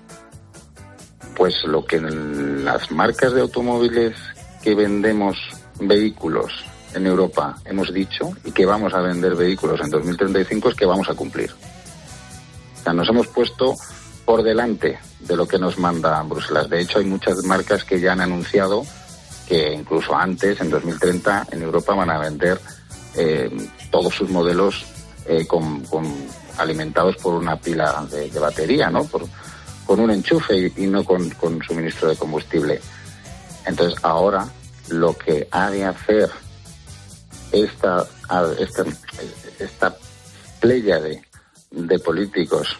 Pues lo que las marcas de automóviles que vendemos vehículos en Europa hemos dicho y que vamos a vender vehículos en 2035 es que vamos a cumplir. Nos hemos puesto por delante de lo que nos manda Bruselas. De hecho, hay muchas marcas que ya han anunciado que incluso antes, en 2030, en Europa van a vender eh, todos sus modelos eh, con, alimentados por una pila de, batería, ¿no? Por, con un enchufe y, no con, suministro de combustible. Entonces, ahora lo que ha de hacer esta, esta, esta playa de, políticos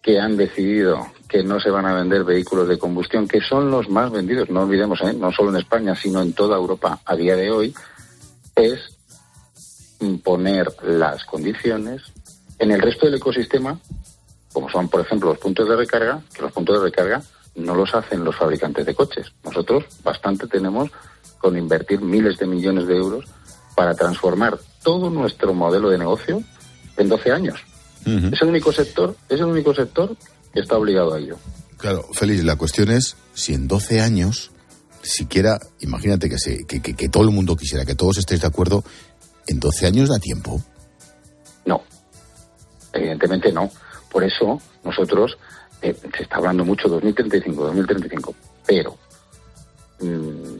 que han decidido que no se van a vender vehículos de combustión, que son los más vendidos, no olvidemos, ¿eh? no solo en España, sino en toda Europa a día de hoy, es imponer las condiciones en el resto del ecosistema, como son, por ejemplo, los puntos de recarga, que los puntos de recarga no los hacen los fabricantes de coches. Nosotros bastante tenemos con invertir miles de millones de euros para transformar todo nuestro modelo de negocio en 12 años. Es el único sector, es el único sector que está obligado a ello. Claro, Félix, la cuestión es si en 12 años, siquiera, imagínate que, se, que, que, todo el mundo quisiera, que todos estéis de acuerdo, ¿en 12 años da tiempo? No, evidentemente no. Por eso nosotros, eh, se está hablando mucho 2035, 2035, pero mm,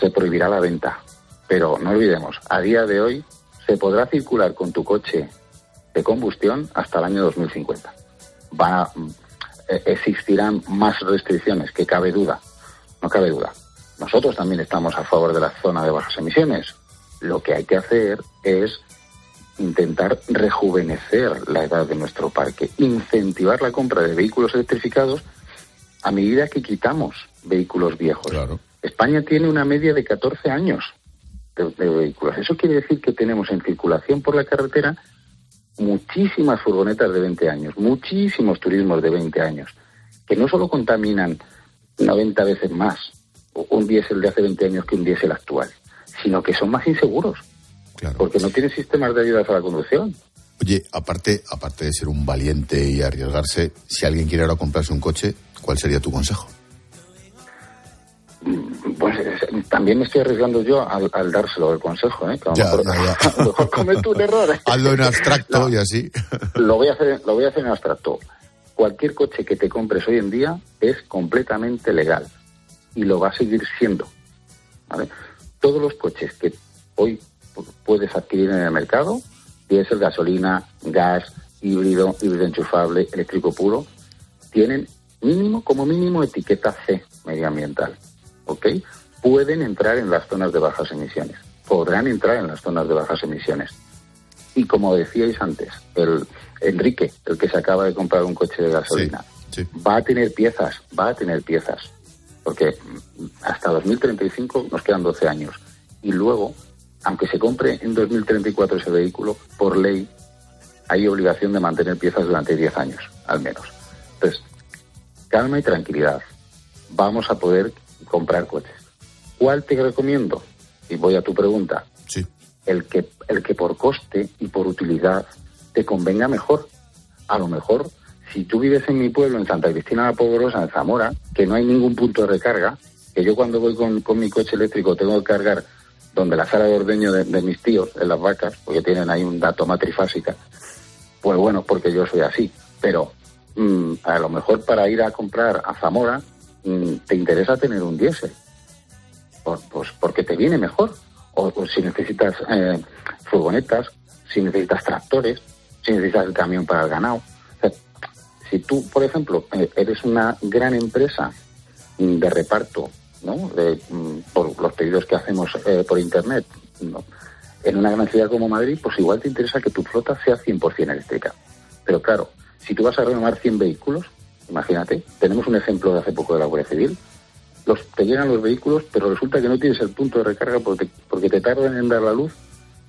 se prohibirá la venta. Pero no olvidemos, a día de hoy se podrá circular con tu coche de combustión hasta el año 2050. Va, eh, existirán más restricciones, que cabe duda, no cabe duda. Nosotros también estamos a favor de la zona de bajas emisiones. Lo que hay que hacer es intentar rejuvenecer la edad de nuestro parque, incentivar la compra de vehículos electrificados a medida que quitamos vehículos viejos. España tiene una media de 14 años de, vehículos. Eso quiere decir que tenemos en circulación por la carretera muchísimas furgonetas de 20 años, muchísimos turismos de 20 años, que no solo contaminan 90 veces más un diésel de hace 20 años que un diésel actual, sino que son más inseguros, porque no tienen sistemas de ayuda a la conducción. Oye, aparte, aparte de ser un valiente y arriesgarse, si alguien quiere ahora comprarse un coche, ¿cuál sería tu consejo? Pues también me estoy arriesgando yo al, dárselo el consejo, ¿eh? a, lo mejor, cometo un error. Hazlo en abstracto y así. Lo voy, a hacer, lo voy a hacer en abstracto. Cualquier coche que te compres hoy en día es completamente legal y lo va a seguir siendo. Todos los coches que hoy puedes adquirir en el mercado, ser gasolina, gas, híbrido, híbrido enchufable, eléctrico puro, tienen mínimo, como mínimo, etiqueta C medioambiental. ¿Ok? Pueden entrar en las zonas de bajas emisiones, podrán entrar en las zonas de bajas emisiones. Y como decíais antes, el Enrique, el que se acaba de comprar un coche de gasolina, va a tener piezas, va a tener piezas, porque hasta 2035 nos quedan 12 años. Y luego, aunque se compre en 2034 ese vehículo, por ley hay obligación de mantener piezas durante 10 años, al menos. Entonces, calma y tranquilidad. Vamos a poder comprar coches. ¿Cuál te recomiendo? Y voy a tu pregunta. Sí. El que, el que por coste y por utilidad te convenga mejor. A lo mejor, si tú vives en mi pueblo, en Santa Cristina la Poderosa, en Zamora, que no hay ningún punto de recarga, que yo cuando voy con, mi coche eléctrico tengo que cargar donde la sala de ordeño de, mis tíos, en las vacas, porque tienen ahí un dato matrifásica, pues bueno, porque yo soy así. Pero mm, a lo mejor para ir a comprar a Zamora te interesa tener un diésel, pues porque te viene mejor. O, si necesitas eh, furgonetas, si necesitas tractores, si necesitas el camión para el ganado. si tú, por ejemplo, eh, eres una gran empresa mm, de reparto, ¿no? Mm, por los pedidos que hacemos eh, por Internet, en una gran ciudad como Madrid, pues igual te interesa que tu flota sea 100% eléctrica. Pero claro, si tú vas a renovar 100 vehículos, Imagínate, tenemos un ejemplo de hace poco de la Guardia Civil. Los, te llegan los vehículos, pero resulta que no tienes el punto de recarga porque, porque te tardan en dar la luz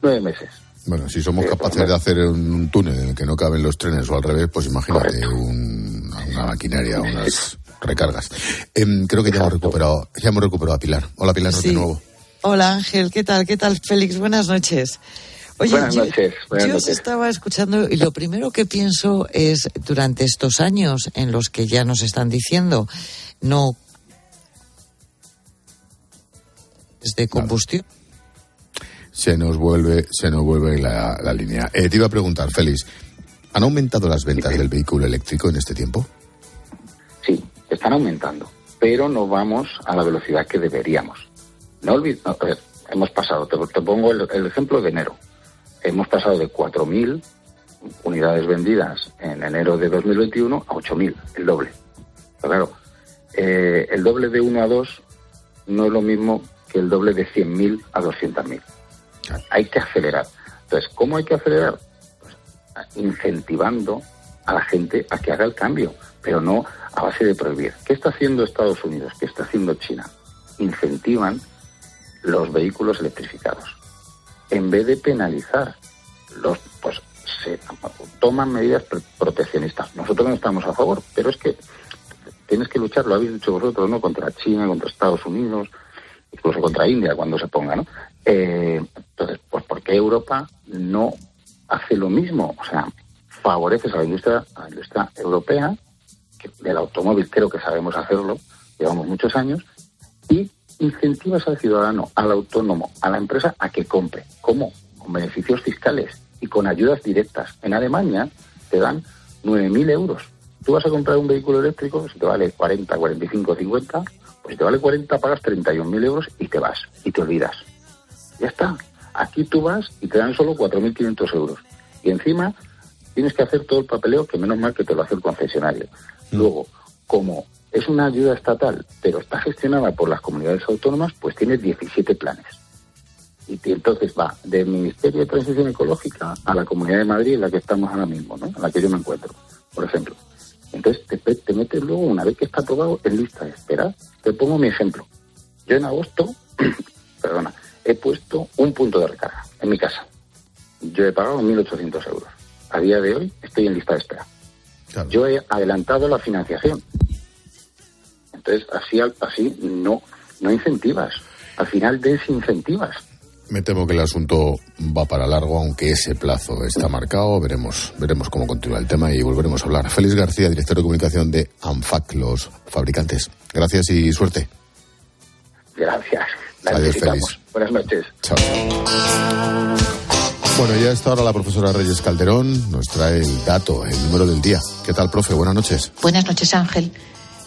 nueve meses. Bueno, si somos capaces de hacer un túnel en el que no caben los trenes o al revés, pues imagínate una maquinaria, unas recargas. Em, creo que ya hemos recuperado, ya hemos recuperado a Pilar. Hola Pilar, de nuevo. Hola Ángel, ¿qué tal? ¿Qué tal Félix? Buenas noches. Oye, buenas yo, noches. Buenas yo os noches. estaba escuchando y lo primero que pienso es, durante estos años en los que ya nos están diciendo, no es de combustión. Se nos vuelve, se nos vuelve la, la línea. Eh, te iba a preguntar, Félix, ¿han aumentado las ventas del vehículo eléctrico en este tiempo? Sí, están aumentando, pero no vamos a la velocidad que deberíamos. No olvides, hemos pasado, te, te pongo el, el ejemplo de enero. Hemos pasado de 4.000 unidades vendidas en enero de 2021 a 8.000, el doble. Pero claro, eh, el doble de 1 a 2 no es lo mismo que el doble de 100.000 a 200.000. Hay que acelerar. Entonces, ¿cómo hay que acelerar? Pues, incentivando a la gente a que haga el cambio, pero no a base de prohibir. ¿Qué está haciendo Estados Unidos? ¿Qué está haciendo China? Incentivan los vehículos electrificados. En vez de penalizar, los, pues se toman medidas pr- proteccionistas. Nosotros no estamos a favor, pero es que tienes que luchar, lo habéis dicho vosotros, ¿no? Contra China, contra Estados Unidos, incluso contra India cuando se ponga, ¿no? Eh, entonces, pues ¿por qué Europa no hace lo mismo? O sea, favoreces a la industria, a la industria europea, que del automóvil creo que sabemos hacerlo, llevamos muchos años, y incentivas al ciudadano, al autónomo, a la empresa a que compre. ¿Cómo? Con beneficios fiscales y con ayudas directas. En Alemania te dan 9.000 euros. Tú vas a comprar un vehículo eléctrico, si te vale 40, 45, 50, pues si te vale 40 pagas 31.000 euros y te vas y te olvidas. Ya está. Aquí tú vas y te dan solo 4.500 euros. Y encima tienes que hacer todo el papeleo, que menos mal que te lo hace el concesionario. Luego, como es una ayuda estatal, pero está gestionada por las comunidades autónomas, pues tiene 17 planes. Y entonces va del Ministerio de Transición Ecológica a la Comunidad de Madrid, en la que estamos ahora mismo, ¿no? en la que yo me encuentro, por ejemplo. Entonces te, te metes luego, una vez que está aprobado, en lista de espera. Te pongo mi ejemplo. Yo en agosto, perdona, he puesto un punto de recarga en mi casa. Yo he pagado 1.800 euros. A día de hoy estoy en lista de espera. Yo he adelantado la financiación. Entonces, así, así no, no incentivas. Al final desincentivas. Me temo que el asunto va para largo, aunque ese plazo está marcado. Veremos, veremos cómo continúa el tema y volveremos a hablar. Félix García, director de comunicación de ANFAC, los fabricantes. Gracias y suerte. Gracias. La Adiós. Félix. Buenas noches. Chao. Bueno, ya a esta hora la profesora Reyes Calderón nos trae el dato, el número del día. ¿Qué tal, profe? Buenas noches. Buenas noches, Ángel.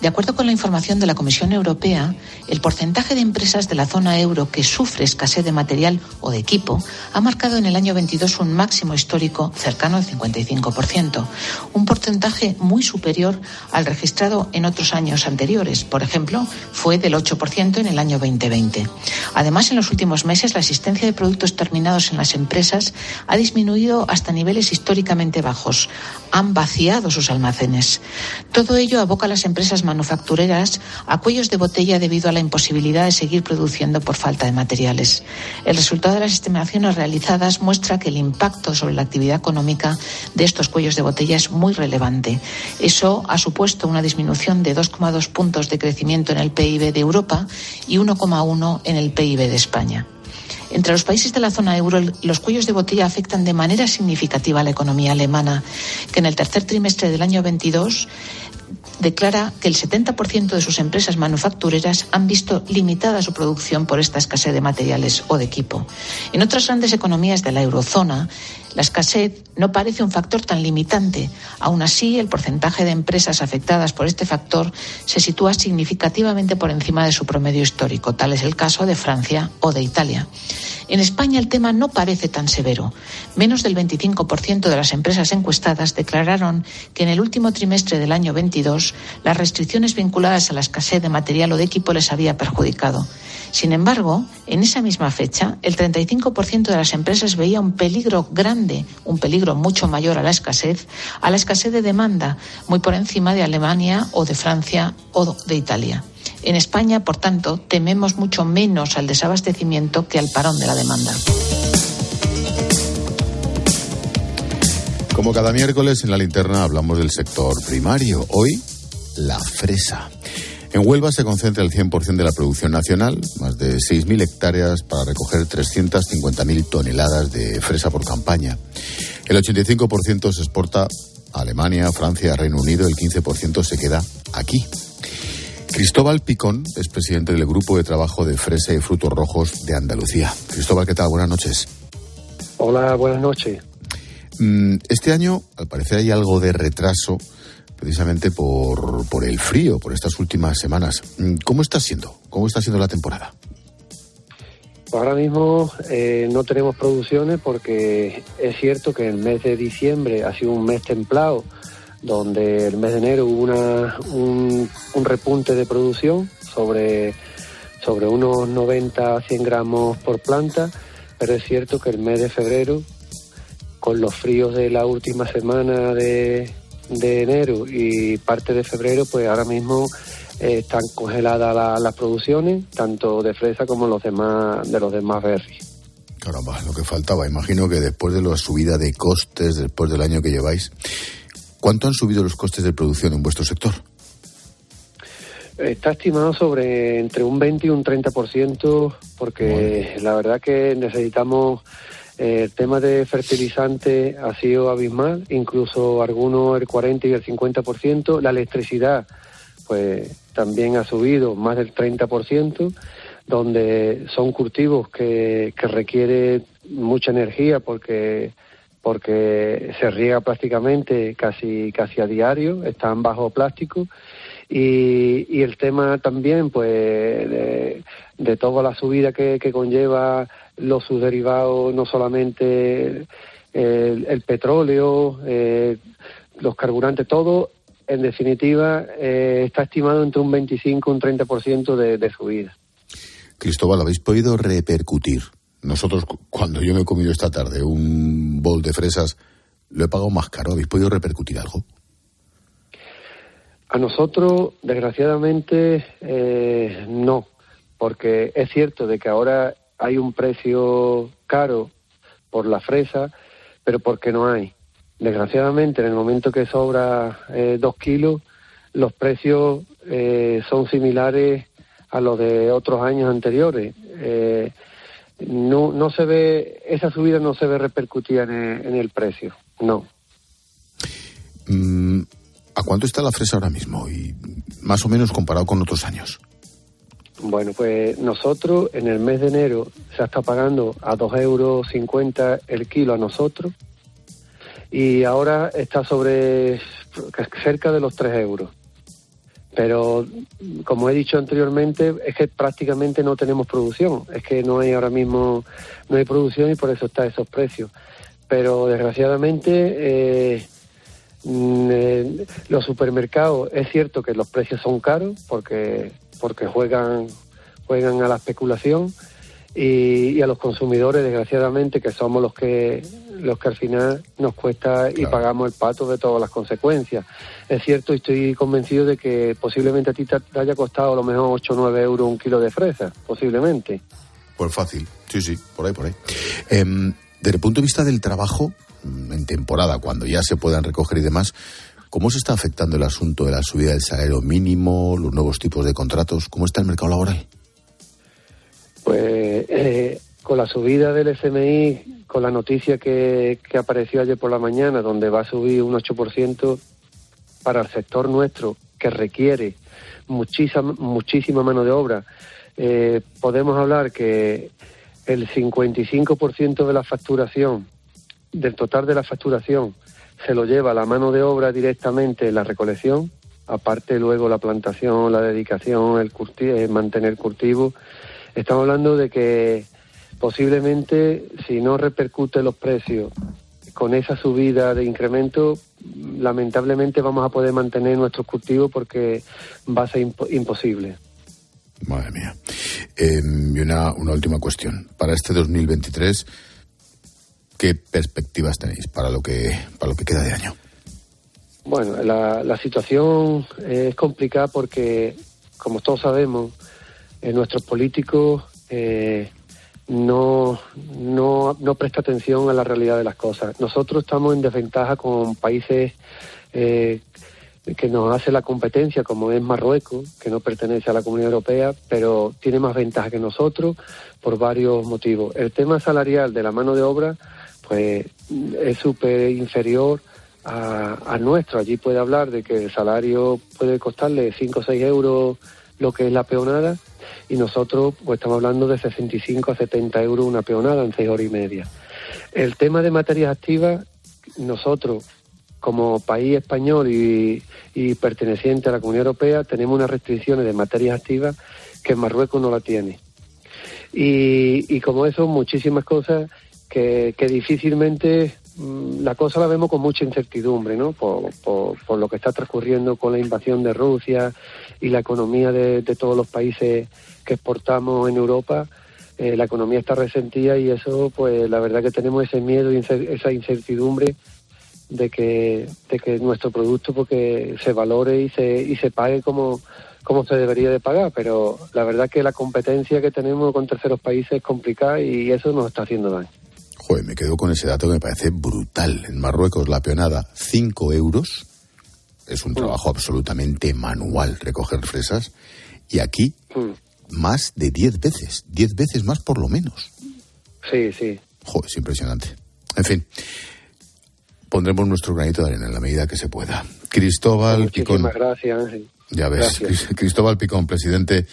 De acuerdo con la información de la Comisión Europea, el porcentaje de empresas de la zona euro que sufre escasez de material o de equipo ha marcado en el año 22 un máximo histórico cercano al 55%, un porcentaje muy superior al registrado en otros años anteriores. Por ejemplo, fue del 8% en el año 2020. Además, en los últimos meses, la existencia de productos terminados en las empresas ha disminuido hasta niveles históricamente bajos. Han vaciado sus almacenes. Todo ello aboca a las empresas manufactureras a cuellos de botella debido a la imposibilidad de seguir produciendo por falta de materiales. El resultado de las estimaciones realizadas muestra que el impacto sobre la actividad económica de estos cuellos de botella es muy relevante. Eso ha supuesto una disminución de 2,2 puntos de crecimiento en el PIB de Europa y 1,1 en el PIB de España. Entre los países de la zona euro, los cuellos de botella afectan de manera significativa a la economía alemana, que en el tercer trimestre del año 22 declara que el 70% de sus empresas manufactureras han visto limitada su producción por esta escasez de materiales o de equipo. En otras grandes economías de la eurozona, la escasez no parece un factor tan limitante. Aún así, el porcentaje de empresas afectadas por este factor se sitúa significativamente por encima de su promedio histórico. Tal es el caso de Francia o de Italia. En España el tema no parece tan severo. Menos del 25% de las empresas encuestadas declararon que en el último trimestre del año 22 las restricciones vinculadas a la escasez de material o de equipo les había perjudicado. Sin embargo, en esa misma fecha, el 35% de las empresas veía un peligro grande, un peligro mucho mayor a la escasez, a la escasez de demanda, muy por encima de Alemania o de Francia o de Italia. En España, por tanto, tememos mucho menos al desabastecimiento que al parón de la demanda. Como cada miércoles en la linterna hablamos del sector primario. Hoy, la fresa. En Huelva se concentra el 100% de la producción nacional, más de 6.000 hectáreas para recoger 350.000 toneladas de fresa por campaña. El 85% se exporta a Alemania, Francia, Reino Unido, el 15% se queda aquí. Cristóbal Picón es presidente del Grupo de Trabajo de Fresa y Frutos Rojos de Andalucía. Cristóbal, ¿qué tal? Buenas noches. Hola, buenas noches. Mm, este año, al parecer, hay algo de retraso precisamente por, por el frío, por estas últimas semanas. Mm, ¿Cómo está siendo? ¿Cómo está siendo la temporada? Ahora mismo eh, no tenemos producciones porque es cierto que el mes de diciembre ha sido un mes templado, donde el mes de enero hubo una, un, un repunte de producción sobre, sobre unos 90 a 100 gramos por planta, pero es cierto que el mes de febrero, con los fríos de la última semana de, de enero y parte de febrero, pues ahora mismo eh, están congeladas las producciones, tanto de fresa como los demás, de los demás berries. Caramba, lo que faltaba. Imagino que después de la subida de costes, después del año que lleváis, ¿cuánto han subido los costes de producción en vuestro sector? Está estimado sobre entre un 20 y un 30%, porque la verdad que necesitamos el tema de fertilizante ha sido abismal, incluso algunos el 40 y el 50%. La electricidad, pues también ha subido más del 30%, donde son cultivos que, que requiere mucha energía porque porque se riega prácticamente casi casi a diario, están bajo plástico y, y el tema también pues de, de toda la subida que, que conlleva los subderivados, no solamente el, el petróleo, eh, los carburantes, todo, en definitiva, eh, está estimado entre un 25 y un 30% de, de subida. Cristóbal, ¿habéis podido repercutir? Nosotros, cuando yo me he comido esta tarde un bol de fresas, lo he pagado más caro. ¿Habéis podido repercutir algo? A nosotros, desgraciadamente, eh, no, porque es cierto de que ahora hay un precio caro por la fresa, pero porque no hay. Desgraciadamente, en el momento que sobra eh, dos kilos, los precios eh, son similares a los de otros años anteriores. Eh, no, no se ve, esa subida no se ve repercutida en el, en el precio, no. Mm, ¿A cuánto está la fresa ahora mismo? Y más o menos comparado con otros años. Bueno, pues nosotros en el mes de enero se está pagando a 2,50 euros el kilo a nosotros y ahora está sobre cerca de los 3 euros. Pero, como he dicho anteriormente, es que prácticamente no tenemos producción. Es que no hay ahora mismo, no hay producción y por eso está esos precios. Pero, desgraciadamente, eh, eh, los supermercados, es cierto que los precios son caros porque porque juegan, juegan a la especulación y, y, a los consumidores, desgraciadamente, que somos los que, los que al final nos cuesta y pagamos el pato de todas las consecuencias. Es cierto y estoy convencido de que posiblemente a ti te haya costado a lo mejor 8 o 9 euros un kilo de fresa, posiblemente. Pues fácil, sí, sí, por ahí, por ahí. Eh, desde el punto de vista del trabajo, mm, en temporada, cuando ya se puedan recoger y demás, ¿Cómo se está afectando el asunto de la subida del salario mínimo, los nuevos tipos de contratos? ¿Cómo está el mercado laboral? Pues eh, con la subida del FMI, con la noticia que, que, apareció ayer por la mañana, donde va a subir un 8% para el sector nuestro, que requiere muchísima, muchísima mano de obra, eh, podemos hablar que el 55% de la facturación, del total de la facturación, se lo lleva la mano de obra directamente la recolección, aparte luego la plantación, la dedicación, el, el mantener cultivo. Estamos hablando de que posiblemente si no repercute los precios con esa subida de incremento, lamentablemente vamos a poder mantener nuestros cultivos porque va a ser imp imposible. Madre mía. Eh, y una, una última cuestión. Para este 2023 ¿Qué perspectivas tenéis para lo que, para lo que queda de año? Bueno, la, situación es complicada porque, como todos sabemos, nuestros políticos eh, no, no, no presta atención a la realidad de las cosas. Nosotros estamos en desventaja con países eh, que nos hace la competencia, como es Marruecos, que no pertenece a la Comunidad Europea, pero tiene más ventaja que nosotros por varios motivos. El tema salarial de la mano de obra, pues es súper inferior a, nuestro. Allí puede hablar de que el salario puede costarle 5 o 6 euros lo que es la peonada y nosotros pues estamos hablando de 65 a 70 euros una peonada en 6 horas y media. El tema de materias activas, nosotros como país español y, y, perteneciente a la Comunidad Europea tenemos unas restricciones de materias activas que Marruecos no la tiene. Y, y como eso, muchísimas cosas que, difícilmente mm, la cosa la vemos con mucha incertidumbre, ¿no? Por, lo que está transcurriendo con la invasión de Rusia y la economía de, todos los países que exportamos en Europa. Eh, la economía está resentida y eso, pues la verdad que tenemos ese miedo y esa incertidumbre de que, de que nuestro producto porque se valore y se, y se pague como, como se debería de pagar, pero la verdad que la competencia que tenemos con terceros países es complicada y eso nos está haciendo daño. Joder, me quedo con ese dato que me parece brutal. En Marruecos la peonada 5 euros, es un trabajo mm. absolutamente manual recoger fresas, y aquí mm. más de 10 veces, 10 veces más por lo menos. Sí, sí. Joder, es impresionante. En fin, pondremos nuestro granito de arena en la medida que se pueda. Cristóbal Muchísimas Picón. gracias, Ángel. Ya ves, gracias. Cristóbal Picón, presidente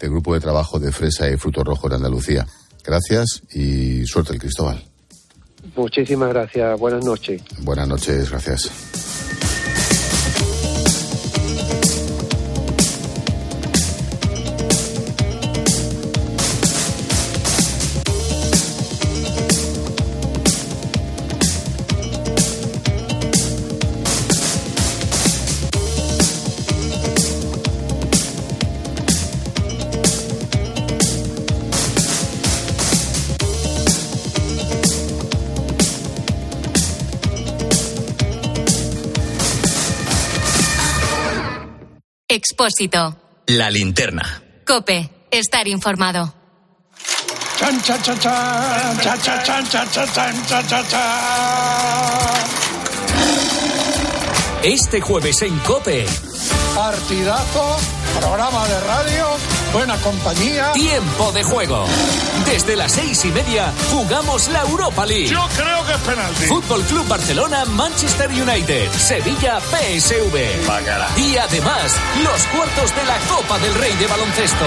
del Grupo de Trabajo de Fresa y Frutos Rojos de Andalucía. Gracias y suerte el Cristóbal. Muchísimas gracias. Buenas noches. Buenas noches, gracias. Expósito. La linterna. Cope. Estar informado. Este jueves en Cope. Partidazo, programa de radio buena compañía. Tiempo de juego. Desde las seis y media jugamos la Europa League. Yo creo que es penalti. Fútbol Club Barcelona, Manchester United, Sevilla, PSV. Bacala. Y además, los cuartos de la Copa del Rey de Baloncesto.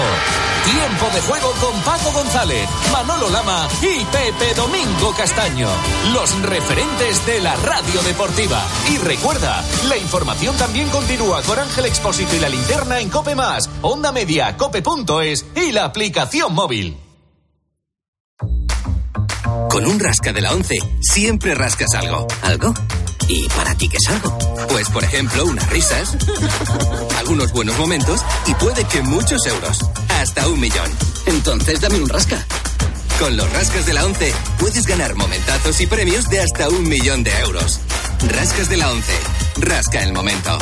Tiempo de juego con Paco González, Manolo Lama y Pepe Domingo Castaño. Los referentes de la radio deportiva. Y recuerda, la información también continúa con Ángel Expósito y la linterna en Cope Más, Onda Media, Y la aplicación móvil. Con un rasca de la 11 siempre rascas algo. ¿Algo? ¿Y para ti qué es algo? Pues por ejemplo, unas risas, algunos buenos momentos y puede que muchos euros. Hasta un millón. Entonces dame un rasca. Con los rascas de la 11 puedes ganar momentazos y premios de hasta un millón de euros. Rascas de la 11. Rasca el momento.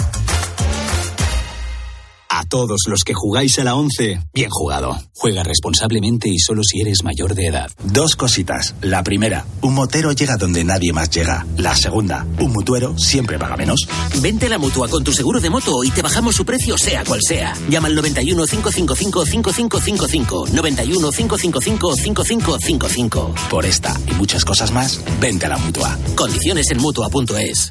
A todos los que jugáis a la 11, bien jugado. Juega responsablemente y solo si eres mayor de edad. Dos cositas. La primera, un motero llega donde nadie más llega. La segunda, un mutuero siempre paga menos. Vente a la mutua con tu seguro de moto y te bajamos su precio sea cual sea. Llama al 91 555 5555. 91 555 5555. Por esta y muchas cosas más, vente a la mutua. Condiciones en mutua.es.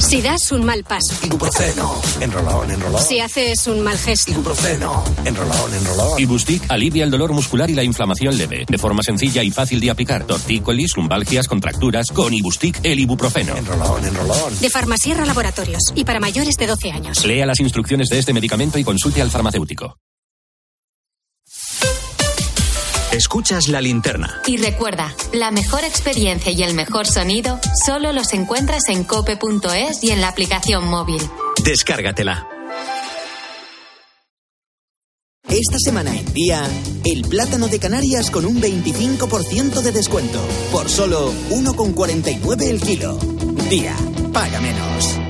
Si das un mal paso. Ibuprofeno. Enrolón, enrolón. Si haces un mal gesto. Ibuprofeno. Enrolón, enrolón. Ibustic alivia el dolor muscular y la inflamación leve. De forma sencilla y fácil de aplicar. Tortícolis, lumbalgias, contracturas. Con Ibustic, el ibuprofeno. Enrolón, enrolón. De Farmasierra Laboratorios. Y para mayores de 12 años. Lea las instrucciones de este medicamento y consulte al farmacéutico. Escuchas la linterna. Y recuerda, la mejor experiencia y el mejor sonido solo los encuentras en cope.es y en la aplicación móvil. Descárgatela. Esta semana en día, el plátano de Canarias con un 25% de descuento. Por solo 1,49 el kilo. Día, paga menos.